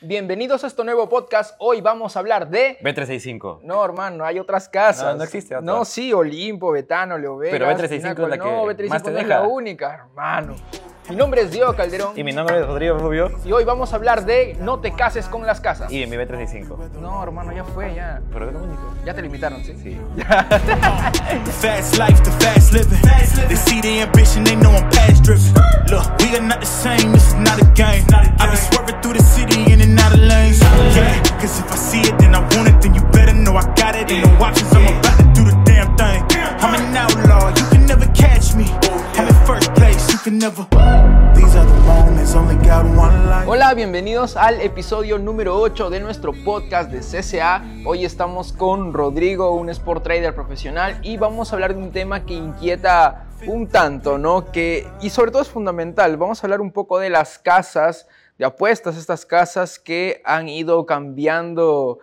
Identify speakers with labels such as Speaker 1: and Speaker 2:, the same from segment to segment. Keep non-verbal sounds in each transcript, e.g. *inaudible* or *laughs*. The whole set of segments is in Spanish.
Speaker 1: Bienvenidos a este nuevo podcast. Hoy vamos a hablar de...
Speaker 2: B365.
Speaker 1: No, hermano, hay otras casas.
Speaker 2: No, no existe otra.
Speaker 1: No, sí, Olimpo, Betano, Leo Vegas,
Speaker 2: Pero B365 es
Speaker 1: Pinnacle.
Speaker 2: la
Speaker 1: No,
Speaker 2: que
Speaker 1: B365
Speaker 2: más te
Speaker 1: no es
Speaker 2: deja.
Speaker 1: la única, hermano. Mi nombre es Diego Calderón
Speaker 2: Y mi nombre es Rodrigo Rubio
Speaker 1: y hoy vamos a hablar de no te cases con las casas.
Speaker 2: y en mi B365.
Speaker 1: No, hermano, ya fue, ya.
Speaker 2: Pero lo único.
Speaker 1: Ya te limitaron, ¿sí?
Speaker 2: Sí.
Speaker 3: The *laughs* fast life, the fast living. They see the ambition, they know I'm past driven. Look, we are not the same, this is not a game. I be swerving through the city in and out of lanes. Yeah, cause if I see it, then I want it, then you better know I got it. Ain't no options, I'm about to do the damn thing. I'm an outlaw, you
Speaker 1: Hola, bienvenidos al episodio número 8 de nuestro podcast de CCA. Hoy estamos con Rodrigo, un sport trader profesional, y vamos a hablar de un tema que inquieta un tanto, ¿no? Que, y sobre todo es fundamental. Vamos a hablar un poco de las casas de apuestas, estas casas que han ido cambiando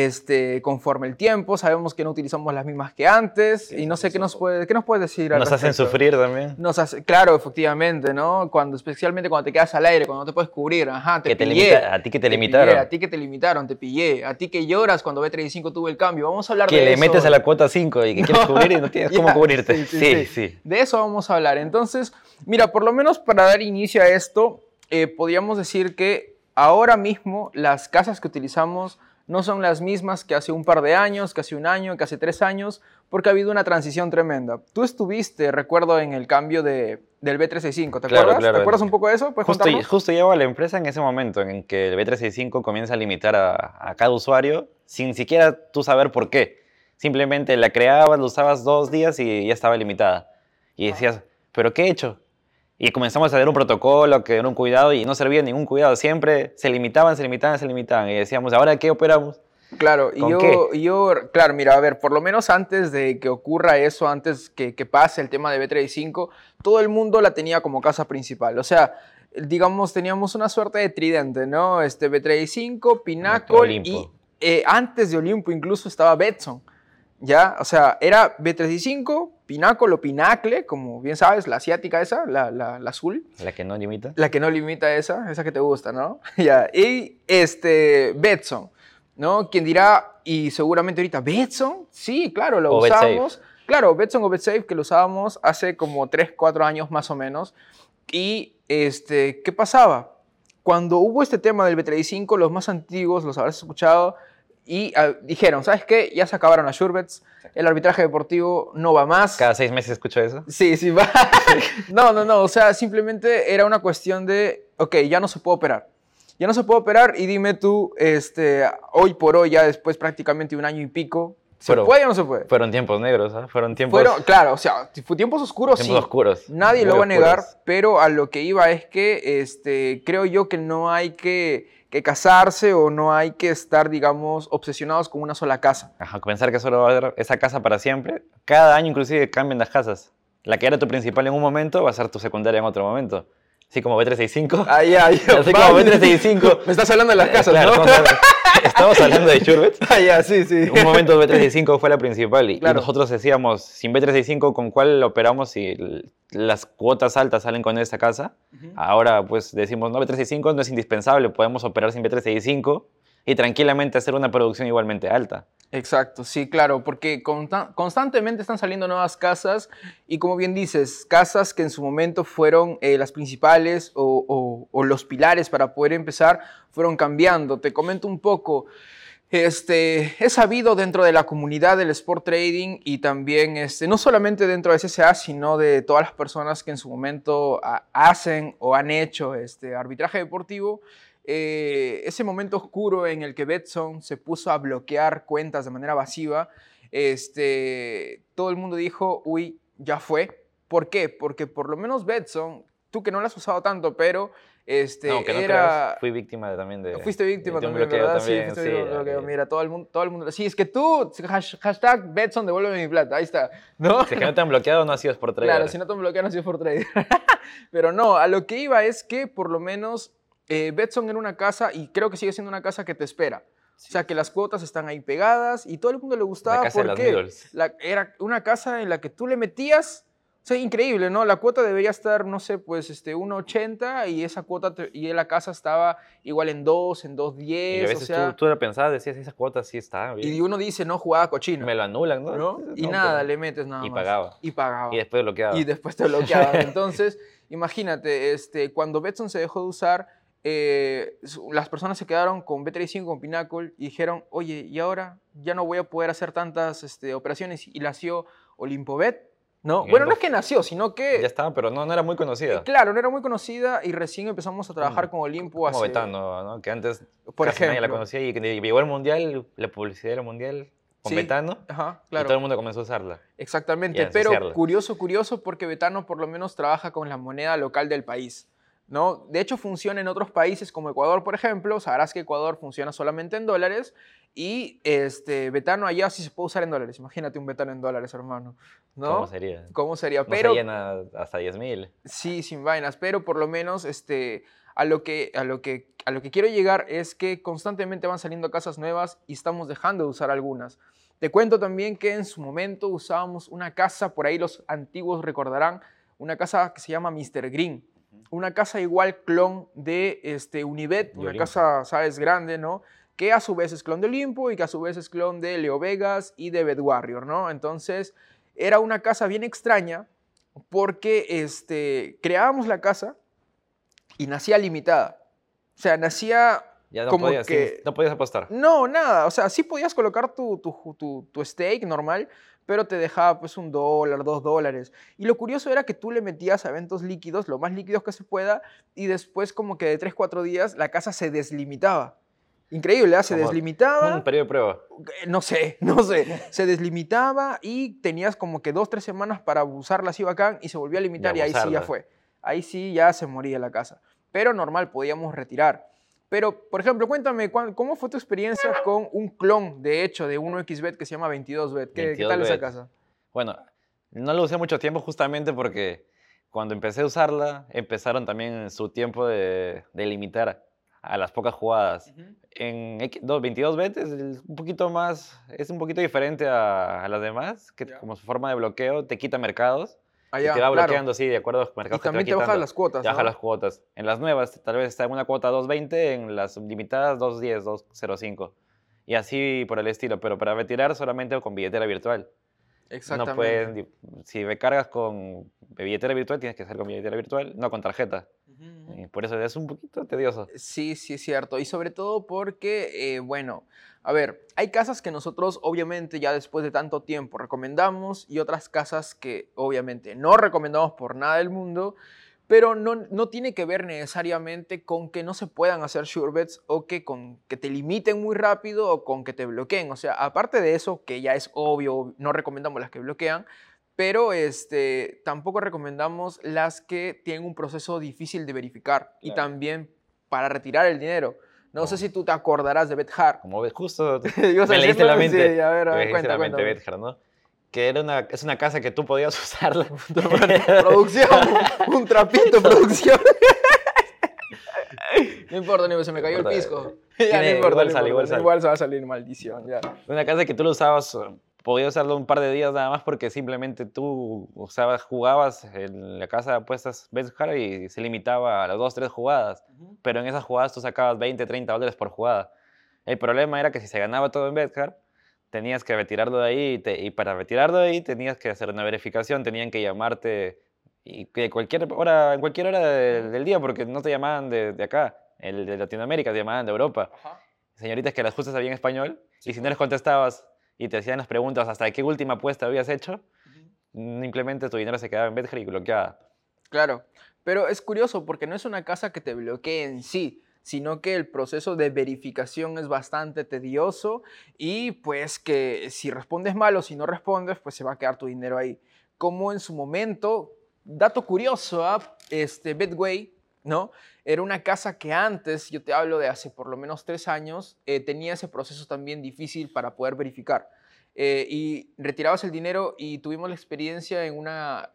Speaker 1: este, conforme el tiempo. Sabemos que no utilizamos las mismas que antes, y no sé qué nos puede, qué nos puedes decir. al
Speaker 2: Nos hacen sufrir también.
Speaker 1: Nos hace, claro, efectivamente, ¿no? Cuando, especialmente cuando te quedas al aire, cuando no te puedes cubrir, ajá, te
Speaker 2: Que te
Speaker 1: pillé.
Speaker 2: limita- a ti que te limitaron.
Speaker 1: pillé, a ti que te limitaron, te pillé. A ti que lloras cuando B35 tuvo el cambio. Vamos a hablar
Speaker 2: Que
Speaker 1: de
Speaker 2: le
Speaker 1: eso.
Speaker 2: metes a la cuota 5 y que quieres *laughs* cubrir y no tienes cómo cubrirte.
Speaker 1: sí, sí,
Speaker 2: Sí,
Speaker 1: sí.
Speaker 2: sí.
Speaker 1: De eso vamos a hablar. Entonces, mira, por lo menos para dar inicio a esto, eh, podríamos decir que ahora mismo las casas que utilizamos no son las mismas que hace un par de años, que hace un año, que hace tres años, porque ha habido una transición tremenda. Tú estuviste, recuerdo, en el cambio de, del B365, ¿te
Speaker 2: Claro,
Speaker 1: acuerdas?
Speaker 2: claro.
Speaker 1: ¿Te acuerdas un poco de eso? ¿Puedes
Speaker 2: Justo, justo llego a la empresa en ese momento en que el B365 comienza a limitar a, a cada usuario sin siquiera tú saber por qué. Simplemente la creabas, la usabas dos días y ya estaba limitada. Y decías, ¿pero qué he hecho? Y comenzamos a hacer un protocolo, que era un cuidado y no servía ningún cuidado. Siempre se limitaban, se limitaban, se limitaban. Y decíamos, ¿ahora qué operamos?
Speaker 1: Claro, y
Speaker 2: ¿Con
Speaker 1: yo,
Speaker 2: qué?
Speaker 1: yo, claro, mira, a ver, por lo menos antes de que ocurra eso, antes que, que pase el tema de B35, todo el mundo la tenía como casa principal. O sea, digamos, teníamos una suerte de tridente, ¿no? Este B35, Pinnacle y eh, antes de Olimpo incluso estaba Betson, ¿ya? O sea, era B35, Pinnacle o Pinacle, como bien sabes, la asiática esa, la, la, la azul.
Speaker 2: La que no limita.
Speaker 1: La que no limita esa, esa que te gusta, ¿no? *laughs* ya. Y este, Betson, ¿no? Quien dirá, y seguramente ahorita, ¿Betson? Sí, claro, lo
Speaker 2: O BetSafe.
Speaker 1: usábamos. Claro, Betson o BetSafe, que lo usábamos hace como 3, 4 años más o menos. Y, este, ¿qué pasaba? Cuando hubo este tema del B35, los más antiguos los habrás escuchado y ah, dijeron, ¿sabes qué? Ya se acabaron las Surebets, el arbitraje deportivo no va más.
Speaker 2: Cada seis meses escucho eso.
Speaker 1: Sí, sí, va. *laughs* no, no, no. O sea, simplemente era una cuestión de, ok, ya no se puede operar. Ya no se puede operar y dime tú, este, hoy por hoy, ya después prácticamente un año y pico, ¿se puede o no se puede?
Speaker 2: Fueron tiempos negros, ¿ah? Fueron tiempos,
Speaker 1: Fueron, claro, o sea, fue tiempos oscuros,
Speaker 2: tiempos
Speaker 1: sí.
Speaker 2: oscuros.
Speaker 1: Nadie lo va a negar,
Speaker 2: oscuros.
Speaker 1: pero a lo que iba es que este, creo yo que no hay que, que casarse o no hay que estar, digamos, obsesionados con una sola casa.
Speaker 2: Ajá, pensar que solo va a haber esa casa para siempre. Cada año inclusive cambian las casas. La que era tu principal en un momento va a ser tu secundaria en otro momento. Así como B365.
Speaker 1: Ay, ay, *laughs*
Speaker 2: Así como B365. *laughs*
Speaker 1: Me estás hablando de las casas,
Speaker 2: Claro,
Speaker 1: ¿no?
Speaker 2: Estamos, hablando, de Shurbet.
Speaker 1: Ah, ya, sí, sí.
Speaker 2: Un momento *laughs* B365 fue la principal y, nosotros decíamos, sin B365, ¿con cuál operamos si las cuotas altas salen con esta casa? Ahora pues decimos, no, B365 no es indispensable, podemos operar sin B365 y tranquilamente hacer una producción igualmente alta.
Speaker 1: Exacto, sí, claro, porque consta- constantemente están saliendo nuevas casas y como bien dices, casas que en su momento fueron eh, las principales o, los pilares para poder empezar fueron cambiando. Te comento un poco. Este, he sabido dentro de la comunidad del sport trading y también, este, no solamente dentro de CSA, sino de todas las personas que en su momento ha- hacen o han hecho este, arbitraje deportivo, eh, ese momento oscuro en el que Betson se puso a bloquear cuentas de manera masiva, este, todo el mundo dijo, uy, ya fue. ¿Por qué? Porque por lo menos Betson, tú que no lo has usado tanto, pero este,
Speaker 2: No, que no
Speaker 1: era...
Speaker 2: creas, fui víctima de- también de...
Speaker 1: Fuiste víctima
Speaker 2: de un
Speaker 1: también, ¿verdad?
Speaker 2: también,
Speaker 1: sí, fuiste
Speaker 2: sí,
Speaker 1: víctima de un bloqueo. Mira, todo el mundo, todo el mundo. Sí, es que tú, hash- hashtag Betson, devuélveme mi plata. Ahí está. ¿No?
Speaker 2: Si es que no te han bloqueado, no ha sido por trader.
Speaker 1: Claro, si no te bloquean, ha sido por trader. *laughs* Pero no, a lo que iba es que por lo menos eh, Betson era una casa y creo que sigue siendo una casa que te espera. O sea, que las cuotas están ahí pegadas y todo el mundo le gustaba
Speaker 2: La casa de las
Speaker 1: porque la- era una casa en la que tú le metías, o sea, increíble, ¿no? La cuota debería estar, no sé, pues, este, 1.80 y esa cuota, te- y la casa estaba igual en 2, en
Speaker 2: Y a
Speaker 1: 2.10, o
Speaker 2: veces
Speaker 1: sea,
Speaker 2: tú, tú la pensabas, decías, esa cuota sí está bien.
Speaker 1: y uno dice, no, jugaba cochino,
Speaker 2: me lo anulan, ¿no?
Speaker 1: ¿no? Y
Speaker 2: No,
Speaker 1: nada,
Speaker 2: pero-
Speaker 1: le metes nada
Speaker 2: y
Speaker 1: más.
Speaker 2: pagaba.
Speaker 1: Y pagaba.
Speaker 2: Y después bloqueaba.
Speaker 1: y después te bloqueaban. *laughs* Entonces, imagínate, este, cuando Betson se dejó de usar, eh, las personas se quedaron con B35, con Pinnacle, y dijeron, oye, ¿y ahora ya no voy a poder hacer tantas este, operaciones? Y nació Olimpobet, ¿no?
Speaker 2: Y
Speaker 1: Bueno, no es que nació, sino que...
Speaker 2: Ya estaba, pero no, no era muy conocida.
Speaker 1: Claro, no era muy conocida y recién empezamos a trabajar con Olimpo
Speaker 2: Como
Speaker 1: hace...
Speaker 2: Betano, ¿no? Que antes
Speaker 1: Por
Speaker 2: casi nadie la
Speaker 1: ejemplo.
Speaker 2: conocía y que llegó el mundial, la publicidad del mundial con
Speaker 1: Sí,
Speaker 2: Betano
Speaker 1: Ajá,
Speaker 2: y
Speaker 1: claro.
Speaker 2: todo el mundo comenzó a usarla. y
Speaker 1: Exactamente, pero curioso, curioso, porque Betano por lo menos trabaja con la moneda local del país. ¿No? De hecho, funciona en otros países como Ecuador, por ejemplo. Sabrás que Ecuador funciona solamente en dólares y este, Betano allá sí se puede usar en dólares. Imagínate un Betano en dólares, hermano. ¿no?
Speaker 2: ¿Cómo sería?
Speaker 1: ¿Cómo sería?
Speaker 2: No
Speaker 1: Pero
Speaker 2: se llena hasta 10.000.
Speaker 1: Sí, sin vainas, pero por lo menos este, a, lo que, a, lo que, a lo que quiero llegar es que constantemente van saliendo casas nuevas y estamos dejando de usar algunas. Te cuento también que en su momento usábamos una casa, por ahí los antiguos recordarán, una casa que se llama Mr. Green. Una casa igual clon de este, Univet,
Speaker 2: De
Speaker 1: una
Speaker 2: Olimpo.
Speaker 1: casa, sabes, grande, ¿no? Que a su vez es clon de Olimpo y que a su vez es clon de Leo Vegas y de Bed Warrior, ¿no? Entonces, era una casa bien extraña porque este, creábamos la casa y nacía limitada. O sea, nacía
Speaker 2: Ya no
Speaker 1: como
Speaker 2: podías,
Speaker 1: que...
Speaker 2: no podías apostar.
Speaker 1: No, nada. O sea, sí podías colocar tu, tu, tu, tu stake normal, pero te dejaba pues un dólar, dos dólares. Y lo curioso era que tú le metías a eventos líquidos, lo más líquidos que se pueda, y después como que de 3, 4 días la casa se deslimitaba. Increíble, ¿ah? Se
Speaker 2: Como
Speaker 1: deslimitaba.
Speaker 2: Un periodo de prueba.
Speaker 1: Eh, No sé, *laughs* no sé. Se deslimitaba y tenías como que dos, tres semanas para usarla así bacán y se volvía a limitar y, ahí sí ya
Speaker 2: abusarla.
Speaker 1: fue. Ahí sí ya se moría la casa. Pero normal, podíamos retirar. Pero, por ejemplo, cuéntame, ¿cuán- ¿cómo fue tu experiencia con un clon, de hecho, de 1xbet que se llama 22bet? ¿Qué, qué tal esa
Speaker 2: 22bet.
Speaker 1: casa?
Speaker 2: Bueno, no lo usé mucho tiempo justamente porque cuando empecé a usarla, empezaron también su tiempo de, de limitar a las pocas jugadas. En X- no, 22 bet es el- un poquito más, es un poquito diferente a, a las demás, que
Speaker 1: Ya.
Speaker 2: como su forma de bloqueo te quita mercados
Speaker 1: Allá,
Speaker 2: te va
Speaker 1: claro.
Speaker 2: bloqueando así de acuerdo a los
Speaker 1: Y
Speaker 2: mercados
Speaker 1: también
Speaker 2: que
Speaker 1: te
Speaker 2: te va
Speaker 1: bajan
Speaker 2: quitando.
Speaker 1: las cuotas,
Speaker 2: Te baja
Speaker 1: ¿no?
Speaker 2: las cuotas. En las nuevas tal vez está en una cuota 2.20, en las limitadas 2.10, 2.05. Y así por el estilo, pero para retirar solamente con billetera virtual.
Speaker 1: Exactamente.
Speaker 2: No puedes, di- si recargas con billetera virtual, tienes que hacer con billetera virtual, no con tarjeta. Y por eso es un poquito tedioso.
Speaker 1: Sí, sí, es cierto. Y sobre todo porque, eh, bueno, a ver, hay casas que nosotros obviamente ya después de tanto tiempo recomendamos y otras casas que obviamente no recomendamos por nada del mundo, pero no, no tiene que ver necesariamente con que no se puedan hacer sure bets o que, con, que te limiten muy rápido o con que te bloqueen. O sea, aparte de eso, que ya es obvio, no recomendamos las que bloquean, pero este, tampoco recomendamos las que tienen un proceso difícil de verificar y
Speaker 2: Claro.
Speaker 1: también para retirar el dinero. No sé si tú te acordarás de BetHard.
Speaker 2: Como ves, justo *laughs* me leíste la mente.
Speaker 1: sí, a ver, a
Speaker 2: me
Speaker 1: ver,
Speaker 2: leíste
Speaker 1: cuenta,
Speaker 2: la mente, ¿no? Que era una, es una casa que tú podías *laughs* usarla. *laughs*
Speaker 1: Producción, un trapito, producción. No importa, Nico, se me cayó el pisco. Ya, no importa,
Speaker 2: igual
Speaker 1: no
Speaker 2: sale, igual sale.
Speaker 1: igual se va a salir maldición, ya.
Speaker 2: Una casa que tú lo usabas, podías usarlo un par de días nada más porque simplemente tú usabas, jugabas en la casa de apuestas Betjar y se limitaba a las dos, tres jugadas. Pero en esas jugadas tú sacabas 20, 30 dólares por jugada. El problema era que si se ganaba todo en Betcard, tenías que retirarlo de ahí y, te- y para retirarlo de ahí tenías que hacer una verificación, tenían que llamarte y que cualquier hora, en cualquier hora de- del día, porque no te llamaban de, de acá, el de Latinoamérica, te llamaban de Europa. Señoritas que las justas sabían español y si no les contestabas y te hacían las preguntas hasta qué última apuesta habías hecho, simplemente tu dinero se quedaba en Betcard y bloqueada.
Speaker 1: Claro, pero es curioso porque no es una casa que te bloquee en sí, sino que el proceso de verificación es bastante tedioso y pues que si respondes mal o si no respondes, pues se va a quedar tu dinero ahí. Como en su momento, dato curioso, ¿ah? este Betway, ¿no? Era una casa que antes, yo te hablo de hace por lo menos tres años, eh, tenía ese proceso también difícil para poder verificar. Eh, y retirabas el dinero y tuvimos la experiencia en una,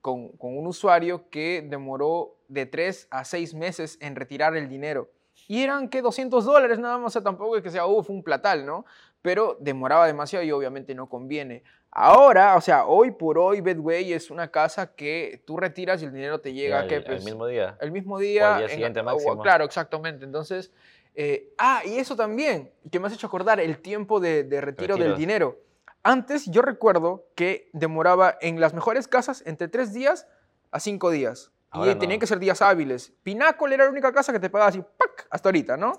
Speaker 1: con, un usuario que demoró de 3 a 6 meses en retirar el dinero. Y eran que 200 dólares nada más, o sea, tampoco es que sea, uff, un platal, ¿no? pero demoraba demasiado y obviamente no conviene. Ahora, o sea, hoy por hoy Betway es una casa que tú retiras y el dinero te llega
Speaker 2: al,
Speaker 1: que pues,
Speaker 2: mismo día.
Speaker 1: el mismo día.
Speaker 2: O al día
Speaker 1: en-
Speaker 2: siguiente
Speaker 1: o-
Speaker 2: máximo.
Speaker 1: claro, exactamente. Entonces, eh, ah, y eso también, que me has hecho acordar, el tiempo de, de retiro del
Speaker 2: Retiros.
Speaker 1: dinero. Antes yo recuerdo que demoraba en las mejores casas entre tres días a cinco días. Y
Speaker 2: Ahora no.
Speaker 1: tenían que ser días hábiles. Pinácol era la única casa que te pagaba así, ¡pac! hasta ahorita, ¿no?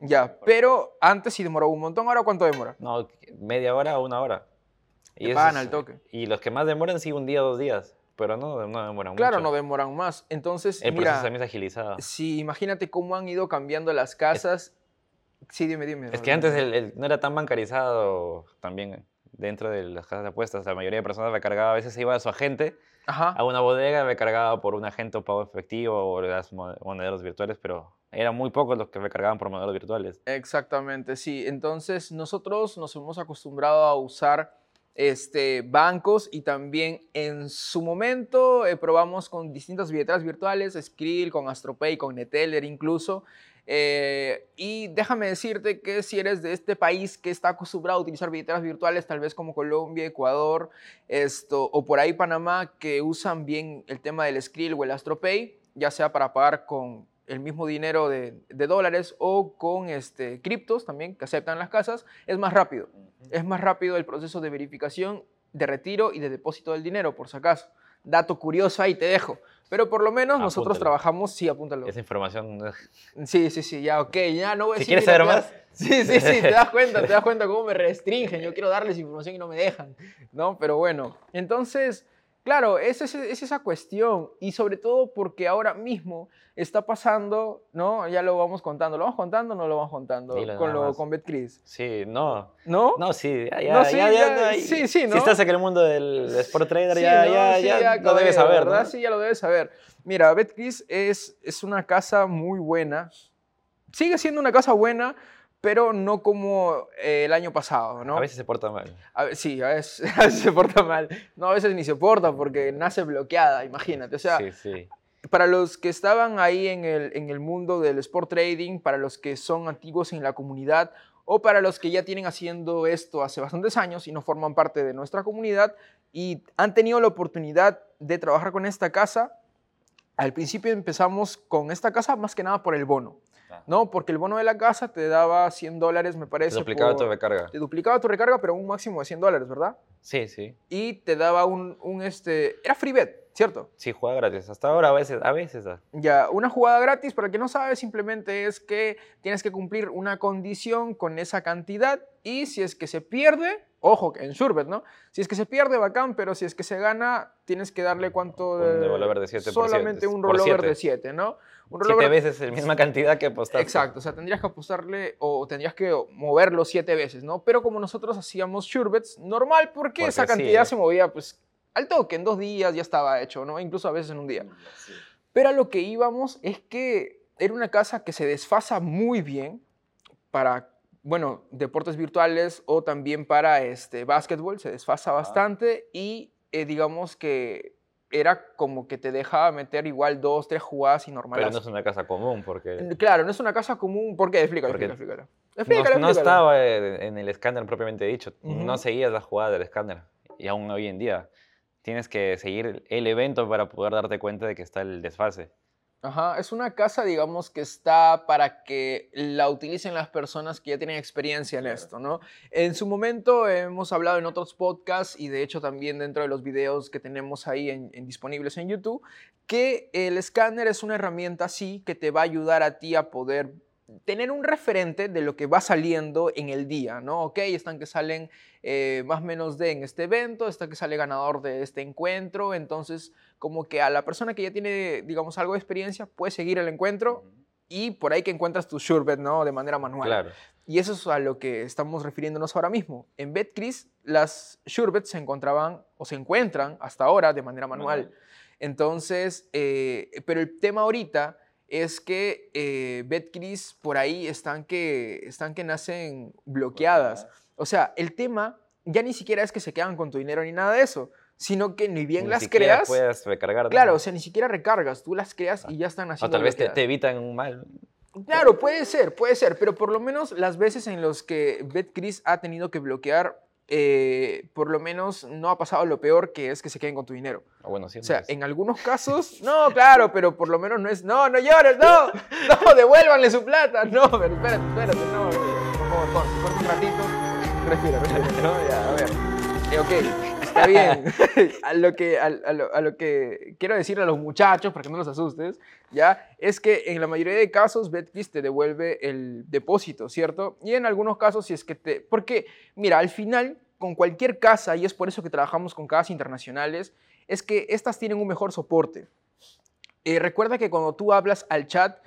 Speaker 1: Ya, pero antes sí demoraba un montón. ¿Ahora cuánto demora?
Speaker 2: No, media hora o una hora.
Speaker 1: Pagan
Speaker 2: es-
Speaker 1: al toque.
Speaker 2: Y los que más demoran, sí, un día, dos días. Pero no, no demoran
Speaker 1: Claro,
Speaker 2: mucho.
Speaker 1: no demoran más. Entonces,
Speaker 2: El proceso también es agilizado.
Speaker 1: si imagínate cómo han ido cambiando las casas. Sí, dime, dime.
Speaker 2: Es que antes el- el- no era tan bancarizado también dentro de las casas de apuestas. La mayoría de personas recargaba, a veces se iba a su agente
Speaker 1: Ajá.
Speaker 2: a una bodega, recargaba por un agente o pago efectivo o las mo- monederos virtuales, pero eran muy pocos los que recargaban por monederos virtuales.
Speaker 1: Exactamente, sí. Entonces nosotros nos hemos acostumbrado a usar este, bancos y también en su momento eh, probamos con distintas billeteras virtuales, Skrill, con AstroPay, con Neteller incluso. Eh, y déjame decirte que si eres de este país que está acostumbrado a utilizar billeteras virtuales, tal vez como Colombia, Ecuador, esto, o por ahí Panamá, que usan bien el tema del Skrill o el AstroPay, ya sea para pagar con el mismo dinero de, de dólares o con este, criptos también que aceptan las casas, es más rápido. Es más rápido el proceso de verificación, de retiro y de depósito del dinero, por si acaso. Dato curioso ahí te dejo. Pero por lo menos nosotros trabajamos, sí, apúntalo.
Speaker 2: Esa información
Speaker 1: Sí, sí, sí, ya, ok, ya no voy a
Speaker 2: Si
Speaker 1: decir
Speaker 2: quieres saber más.
Speaker 1: Sí, sí, sí, te das cuenta, te das cuenta cómo me restringen. Yo *laughs* quiero darles información y no me dejan, ¿no? Pero bueno, entonces, claro, es, es, es esa cuestión. Y sobre todo porque ahora mismo está pasando, ¿no? Ya lo vamos contando. ¿Lo vamos contando o no lo vamos contando?
Speaker 2: Dilo
Speaker 1: con, lo, con BetCris.
Speaker 2: Sí, no.
Speaker 1: ¿No?
Speaker 2: No, sí, ya, ya,
Speaker 1: No, sí,
Speaker 2: ya, ya,
Speaker 1: ya,
Speaker 2: ya,
Speaker 1: sí, sí, ¿no?
Speaker 2: Si estás en el mundo del Sport Trader,
Speaker 1: Sí,
Speaker 2: ya,
Speaker 1: ¿no?
Speaker 2: ya,
Speaker 1: Sí,
Speaker 2: ya, lo debes saber,
Speaker 1: ¿verdad?
Speaker 2: ¿no?
Speaker 1: Sí, ya lo debes saber. Mira, BetCris es, es una casa muy buena. Sigue siendo una casa buena, pero no como eh, el año pasado, ¿no?
Speaker 2: A veces se porta mal.
Speaker 1: A sí, a veces, *laughs* a veces se porta mal. No, a veces ni se porta porque nace bloqueada, imagínate. O sea,
Speaker 2: sí, sí.
Speaker 1: para los que estaban ahí en el, en el mundo del sport trading, para los que son antiguos en la comunidad o para los que ya tienen haciendo esto hace bastantes años y no forman parte de nuestra comunidad y han tenido la oportunidad de trabajar con esta casa, al principio empezamos con esta casa más que nada por el bono. ¿No? Porque el bono de la casa te daba 100 dólares, me parece.
Speaker 2: Duplicado tu
Speaker 1: por-
Speaker 2: recarga.
Speaker 1: Te duplicaba tu recarga, pero un máximo de 100 dólares, ¿verdad?
Speaker 2: Sí, sí.
Speaker 1: y te daba un, un, este, era free bet, ¿cierto?
Speaker 2: Sí, juega gratis. Hasta ahora a veces, a veces.
Speaker 1: Ya, una jugada gratis, para el que no sabe, simplemente es que tienes que cumplir una condición con esa cantidad y si es que se pierde, ojo, en Surbet, ¿no? Si es que se pierde, bacán, pero si es que se gana, tienes que darle cuánto...
Speaker 2: Un
Speaker 1: de-
Speaker 2: rollover de 7 por
Speaker 1: Solamente un rollover de 7, ¿no? Un
Speaker 2: Siete
Speaker 1: rollover-
Speaker 2: veces la misma cantidad que apostaste.
Speaker 1: Exacto, o sea, tendrías que apostarle o tendrías que moverlo siete veces, ¿no? Pero como nosotros hacíamos surebets, normal, porque,
Speaker 2: Porque
Speaker 1: esa
Speaker 2: sí,
Speaker 1: cantidad
Speaker 2: ¿eh?
Speaker 1: se movía, pues, al toque, en dos días ya estaba hecho, ¿no? Incluso a veces en un día. Pero a lo que íbamos es que era una casa que se desfasa muy bien para, bueno, deportes virtuales o también para este, básquetbol, se desfasa bastante y eh, digamos que era como que te dejaba meter igual dos, tres jugadas y normales.
Speaker 2: Pero no es una casa común porque
Speaker 1: Claro, no es una casa común. ¿Por qué? Explícalo,
Speaker 2: Porque
Speaker 1: explícalo, explícalo.
Speaker 2: no,
Speaker 1: Explícalo,
Speaker 2: no
Speaker 1: explícalo.
Speaker 2: estaba eh, en el escáner propiamente dicho. No seguías la jugada del escáner. Y aún hoy en día tienes que seguir el evento para poder darte cuenta de que está el desfase.
Speaker 1: Ajá, es una casa, digamos, que está para que la utilicen las personas que ya tienen experiencia en esto, ¿no? En su momento hemos hablado en otros podcasts y de hecho también dentro de los videos que tenemos ahí en, en disponibles en YouTube, que el escáner es una herramienta así que te va a ayudar a ti a poder tener un referente de lo que va saliendo en el día, ¿no? Ok, están que salen eh, más o menos de en este evento, está que sale ganador de este encuentro, entonces como que a la persona que ya tiene, digamos, algo de experiencia puede seguir el encuentro y por ahí que encuentras tu surebet, ¿no? De manera manual.
Speaker 2: Claro.
Speaker 1: Y eso es a lo que estamos refiriéndonos ahora mismo. En BetCris, las surebets se encontraban o se encuentran hasta ahora de manera manual. Entonces, eh, pero el tema ahorita es que eh, BetCris por ahí están que, están que nacen bloqueadas. O sea, el tema ya ni siquiera es que se quedan con tu dinero ni nada de eso, sino que ni bien
Speaker 2: Ni
Speaker 1: las creas.
Speaker 2: puedes recargar.
Speaker 1: Claro, o sea, ni siquiera recargas, tú las creas y ya están
Speaker 2: o
Speaker 1: haciendo
Speaker 2: tal vez te evitan un mal.
Speaker 1: Claro, puede ser, puede ser, pero por lo menos las veces en las que BetCris ha tenido que bloquear, eh, por lo menos no ha pasado lo peor que es que se queden con tu dinero.
Speaker 2: Ah, bueno, sí.
Speaker 1: O sea, en algunos casos, no, claro, pero por lo menos no es, no, no llores, no, no, devuélvanle su plata, no, pero espérate, espérate, no, por favor, un ratito, respira, respira, no, ya, a ver, Eh, ok, está bien, *laughs* a lo, que, a, a lo, a lo que quiero decirle a los muchachos, para que no los asustes, ya, es que en la mayoría de casos BetCris te devuelve el depósito, ¿cierto? Y en algunos casos si es que te, porque, mira, al final, con cualquier casa, y es por eso que trabajamos con casas internacionales, es que estas tienen un mejor soporte. Eh, recuerda que cuando tú hablas al chat,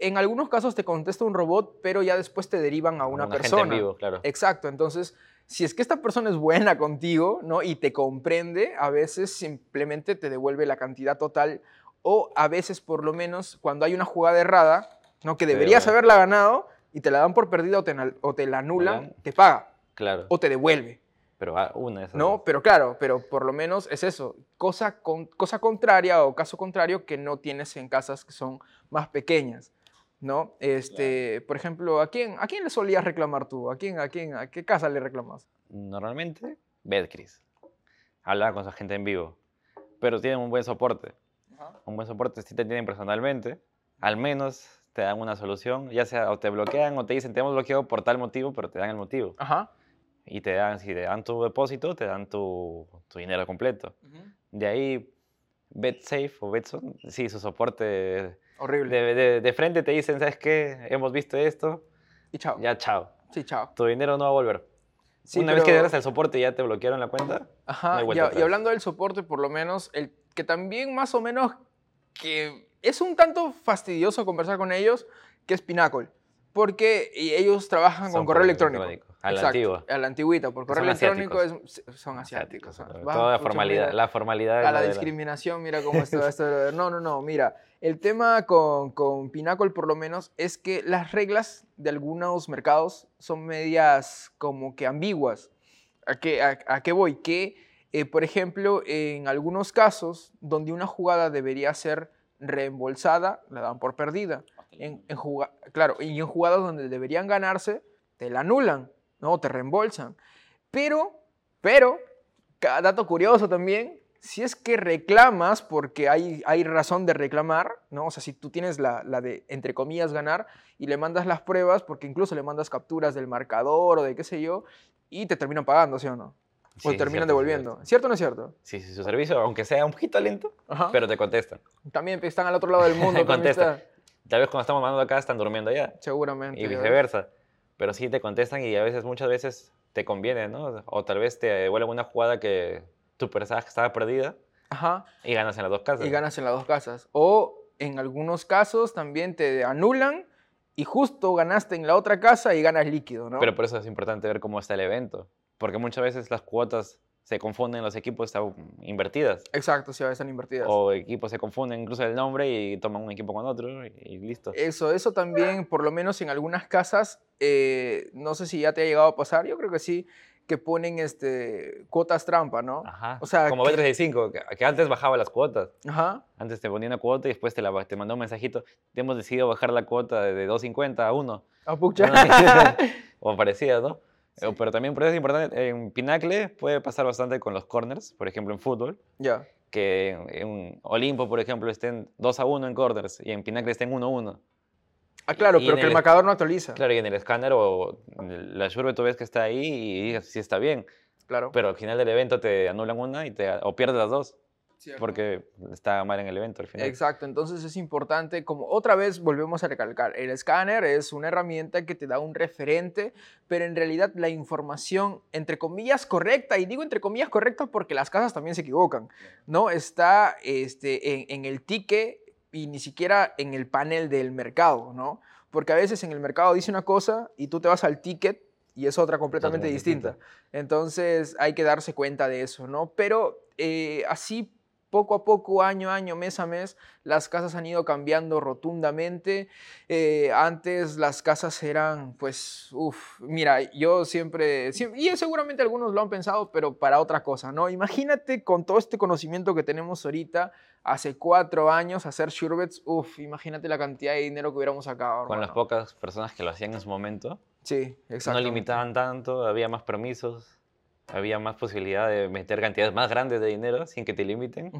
Speaker 1: en algunos casos te contesta un robot, pero ya después te derivan a una,
Speaker 2: Una gente
Speaker 1: persona.
Speaker 2: en vivo, claro.
Speaker 1: Exacto, entonces, si es que esta persona es buena *laughs* contigo, ¿no? Y te comprende, a veces simplemente te devuelve la cantidad total, o a veces, por lo menos, cuando hay una jugada errada, ¿no? Que deberías haberla ganado y te la dan por perdida o te, anal- o te la anulan, te paga
Speaker 2: Claro.
Speaker 1: o te devuelve.
Speaker 2: Pero una esas
Speaker 1: No, pero claro, pero por lo menos es eso, cosa, con, cosa contraria o caso contrario que no tienes en casas que son más pequeñas, ¿no? Este, por ejemplo, ¿a quién, ¿a quién le solías reclamar tú? ¿A quién, a quién, a qué casa le reclamas?
Speaker 2: Normalmente, Betcris. Hablaba con su gente en vivo. Pero tienen un buen soporte. Un buen soporte si te tienen personalmente. Al menos te dan una solución. Ya sea o te bloquean o te dicen te hemos bloqueado por tal motivo, pero te dan el motivo.
Speaker 1: Ajá.
Speaker 2: Y te dan, si te dan tu depósito, te dan tu, tu dinero completo. De ahí, BetSafe o Betson, sí, su soporte
Speaker 1: Horrible.
Speaker 2: de, de frente te dicen, ¿sabes qué? Hemos visto esto,
Speaker 1: y chao.
Speaker 2: ya chao.
Speaker 1: Sí, chao.
Speaker 2: Tu dinero no va a volver.
Speaker 1: Sí,
Speaker 2: Una vez que
Speaker 1: pero-
Speaker 2: das el soporte y ya te bloquearon la cuenta,
Speaker 1: Ajá,
Speaker 2: no hay
Speaker 1: y,
Speaker 2: vuelta
Speaker 1: a- y
Speaker 2: atrás.
Speaker 1: hablando del soporte, por lo menos, el que también más o menos que es un tanto fastidioso conversar con ellos, que es Pinnacle. Porque ellos trabajan con
Speaker 2: Son
Speaker 1: correo
Speaker 2: correo
Speaker 1: electrónico.
Speaker 2: electrónico, a la
Speaker 1: Exacto,
Speaker 2: antigua.
Speaker 1: A la antigüita, por correo electrónico es, son asiáticos. son-
Speaker 2: Toda
Speaker 1: va,
Speaker 2: la formalidad,
Speaker 1: mira,
Speaker 2: la formalidad.
Speaker 1: a la
Speaker 2: de
Speaker 1: discriminación, mira cómo *laughs* está esto. No, no, no, mira, el tema con, con Pinnacle por lo menos es que las reglas de algunos mercados son medias como que ambiguas. ¿A qué, a, a qué voy? Que, eh, por ejemplo, en algunos casos donde una jugada debería ser reembolsada, la dan por perdida. En, en juga- claro, y en jugadas donde deberían ganarse, te la anulan, ¿no? Te reembolsan. Pero, pero, dato curioso también, si es que reclamas, porque hay, hay razón de reclamar, ¿no? O sea, si tú tienes la, la de, entre comillas, ganar y le mandas las pruebas, porque incluso le mandas capturas del marcador o de qué sé yo, y te terminan pagando, ¿sí o no? O
Speaker 2: sí,
Speaker 1: terminan
Speaker 2: cierto,
Speaker 1: devolviendo. ¿Cierto o no es cierto?
Speaker 2: Sí, sí, su servicio, aunque sea un poquito lento,
Speaker 1: Ajá.
Speaker 2: pero te contestan.
Speaker 1: También están al otro lado del *laughs* mundo. también
Speaker 2: Contesta.
Speaker 1: está-
Speaker 2: Tal vez cuando estamos mandando acá están durmiendo allá.
Speaker 1: Seguramente.
Speaker 2: Y
Speaker 1: ves.
Speaker 2: Pero sí te contestan y a veces, muchas veces te conviene, ¿no? O tal vez te devuelven una jugada que tu personaje estaba perdida
Speaker 1: Ajá.
Speaker 2: y ganas en las dos casas.
Speaker 1: y ganas en las dos casas. O en algunos casos también te anulan y justo ganaste en la otra casa y ganas líquido, ¿no?
Speaker 2: Pero por eso es importante ver cómo está el evento. Porque muchas veces las cuotas se confunden, los equipos están invertidas.
Speaker 1: Exacto, sí, a veces están invertidas.
Speaker 2: O equipos se confunden incluso el nombre y toman un equipo con otro y, y listo.
Speaker 1: Eso, eso también, por lo menos en algunas casas, eh, no sé si ya te ha llegado a pasar, yo creo que sí, que ponen este, cuotas trampa, ¿no?
Speaker 2: Ajá.
Speaker 1: O sea,
Speaker 2: Como
Speaker 1: que-
Speaker 2: B365, que, que antes bajaba las cuotas.
Speaker 1: Ajá.
Speaker 2: Antes te ponía una cuota y después te, la, te mandó un mensajito. Te hemos decidido bajar la cuota de, de 2.50 a 1.
Speaker 1: A pucha. *laughs*
Speaker 2: o *laughs* parecidas, ¿no?
Speaker 1: Sí.
Speaker 2: Eh, Pero también por eso es importante, en Pinacle puede pasar bastante con los corners, por ejemplo en fútbol,
Speaker 1: ya.
Speaker 2: que en, Olimpo, por ejemplo, estén 2 a 1 en corners y en Pinacle estén 1 a 1.
Speaker 1: Ah, claro,
Speaker 2: Y
Speaker 1: pero que el
Speaker 2: el-
Speaker 1: marcador no actualiza.
Speaker 2: Claro, y en el escáner o en la Shurbe tú ves que está ahí y dices si está bien,
Speaker 1: Claro.
Speaker 2: pero al final del evento te anulan una y te, o pierdes las dos, porque está mal en el evento al final.
Speaker 1: Exacto, entonces es importante, como otra vez volvemos a recalcar, el escáner es una herramienta que te da un referente, pero en realidad la información, entre comillas, correcta, y digo entre comillas correcta porque las casas también se equivocan, ¿no? Está este, en, en el ticket y ni siquiera en el panel del mercado, ¿no? Porque a veces en el mercado dice una cosa y tú te vas al ticket y es otra completamente
Speaker 2: Totalmente
Speaker 1: distinta. Entonces hay que darse cuenta de eso, ¿no? Pero eh, así poco a poco, año a año, mes a mes, las casas han ido cambiando rotundamente. Eh, antes las casas eran, pues, uff, mira, yo siempre, siempre, y seguramente algunos lo han pensado, pero para otra cosa, ¿no? Imagínate con todo este conocimiento que tenemos ahorita, hace cuatro años, hacer sherbets, uff, imagínate la cantidad de dinero que hubiéramos sacado.
Speaker 2: Con las
Speaker 1: hermano.
Speaker 2: pocas personas que lo hacían en su momento,
Speaker 1: Sí, exacto.
Speaker 2: no limitaban tanto, había más permisos, había más posibilidad de meter cantidades más grandes de dinero sin que te limiten.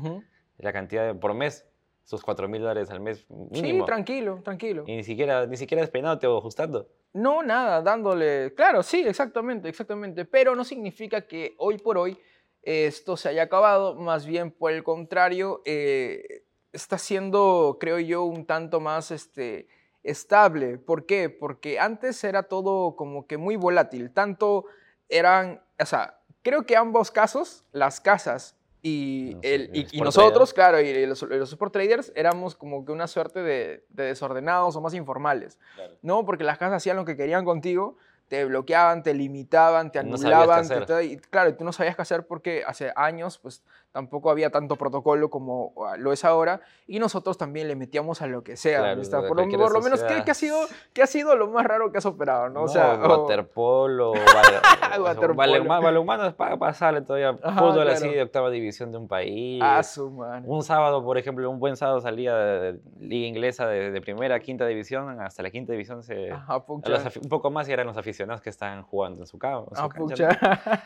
Speaker 2: La cantidad de, por mes, sus 4 mil dólares al mes mínimo.
Speaker 1: Sí, tranquilo, tranquilo.
Speaker 2: y ni siquiera, ni siquiera despeinándote o ajustando.
Speaker 1: No, nada, dándole. Claro, sí, exactamente, exactamente. Pero no significa que hoy por hoy esto se haya acabado. Más bien, por el contrario, eh, está siendo, creo yo, un tanto más este, estable. ¿Por qué? Porque antes era todo como que muy volátil. Tanto eran, o sea, creo que ambos casos, las casas y,
Speaker 2: No,
Speaker 1: el, y- y nosotros, claro, y los, los sport traders éramos como que una suerte de, de desordenados o más informales. No, porque las casas hacían lo que querían contigo, te bloqueaban, te limitaban, te
Speaker 2: No
Speaker 1: anulaban,
Speaker 2: hacer.
Speaker 1: te- y claro, tú no sabías qué hacer porque hace años pues tampoco había tanto protocolo como ah, lo es ahora y nosotros también le metíamos a lo que sea, por, lo,
Speaker 2: cualquier
Speaker 1: por lo menos, ¿qué, ha sido, ¿qué ha sido lo más raro que has operado? ¿no?
Speaker 2: No, *laughs*
Speaker 1: o sea,
Speaker 2: waterpolo, bal-
Speaker 1: Waterpolo.
Speaker 2: balonmano, es para pasarle todavía.
Speaker 1: Ajá,
Speaker 2: Fútbol así de octava división de un país.
Speaker 1: ah, su madre.
Speaker 2: Un sábado, por ejemplo, un buen sábado salía de liga inglesa de, de primera a quinta división, hasta la quinta división se...
Speaker 1: Ajá,
Speaker 2: los un poco más y eran los aficionados que estaban jugando en su, cama, en su
Speaker 1: Ah,
Speaker 2: cancha, ¿no?
Speaker 1: pucha.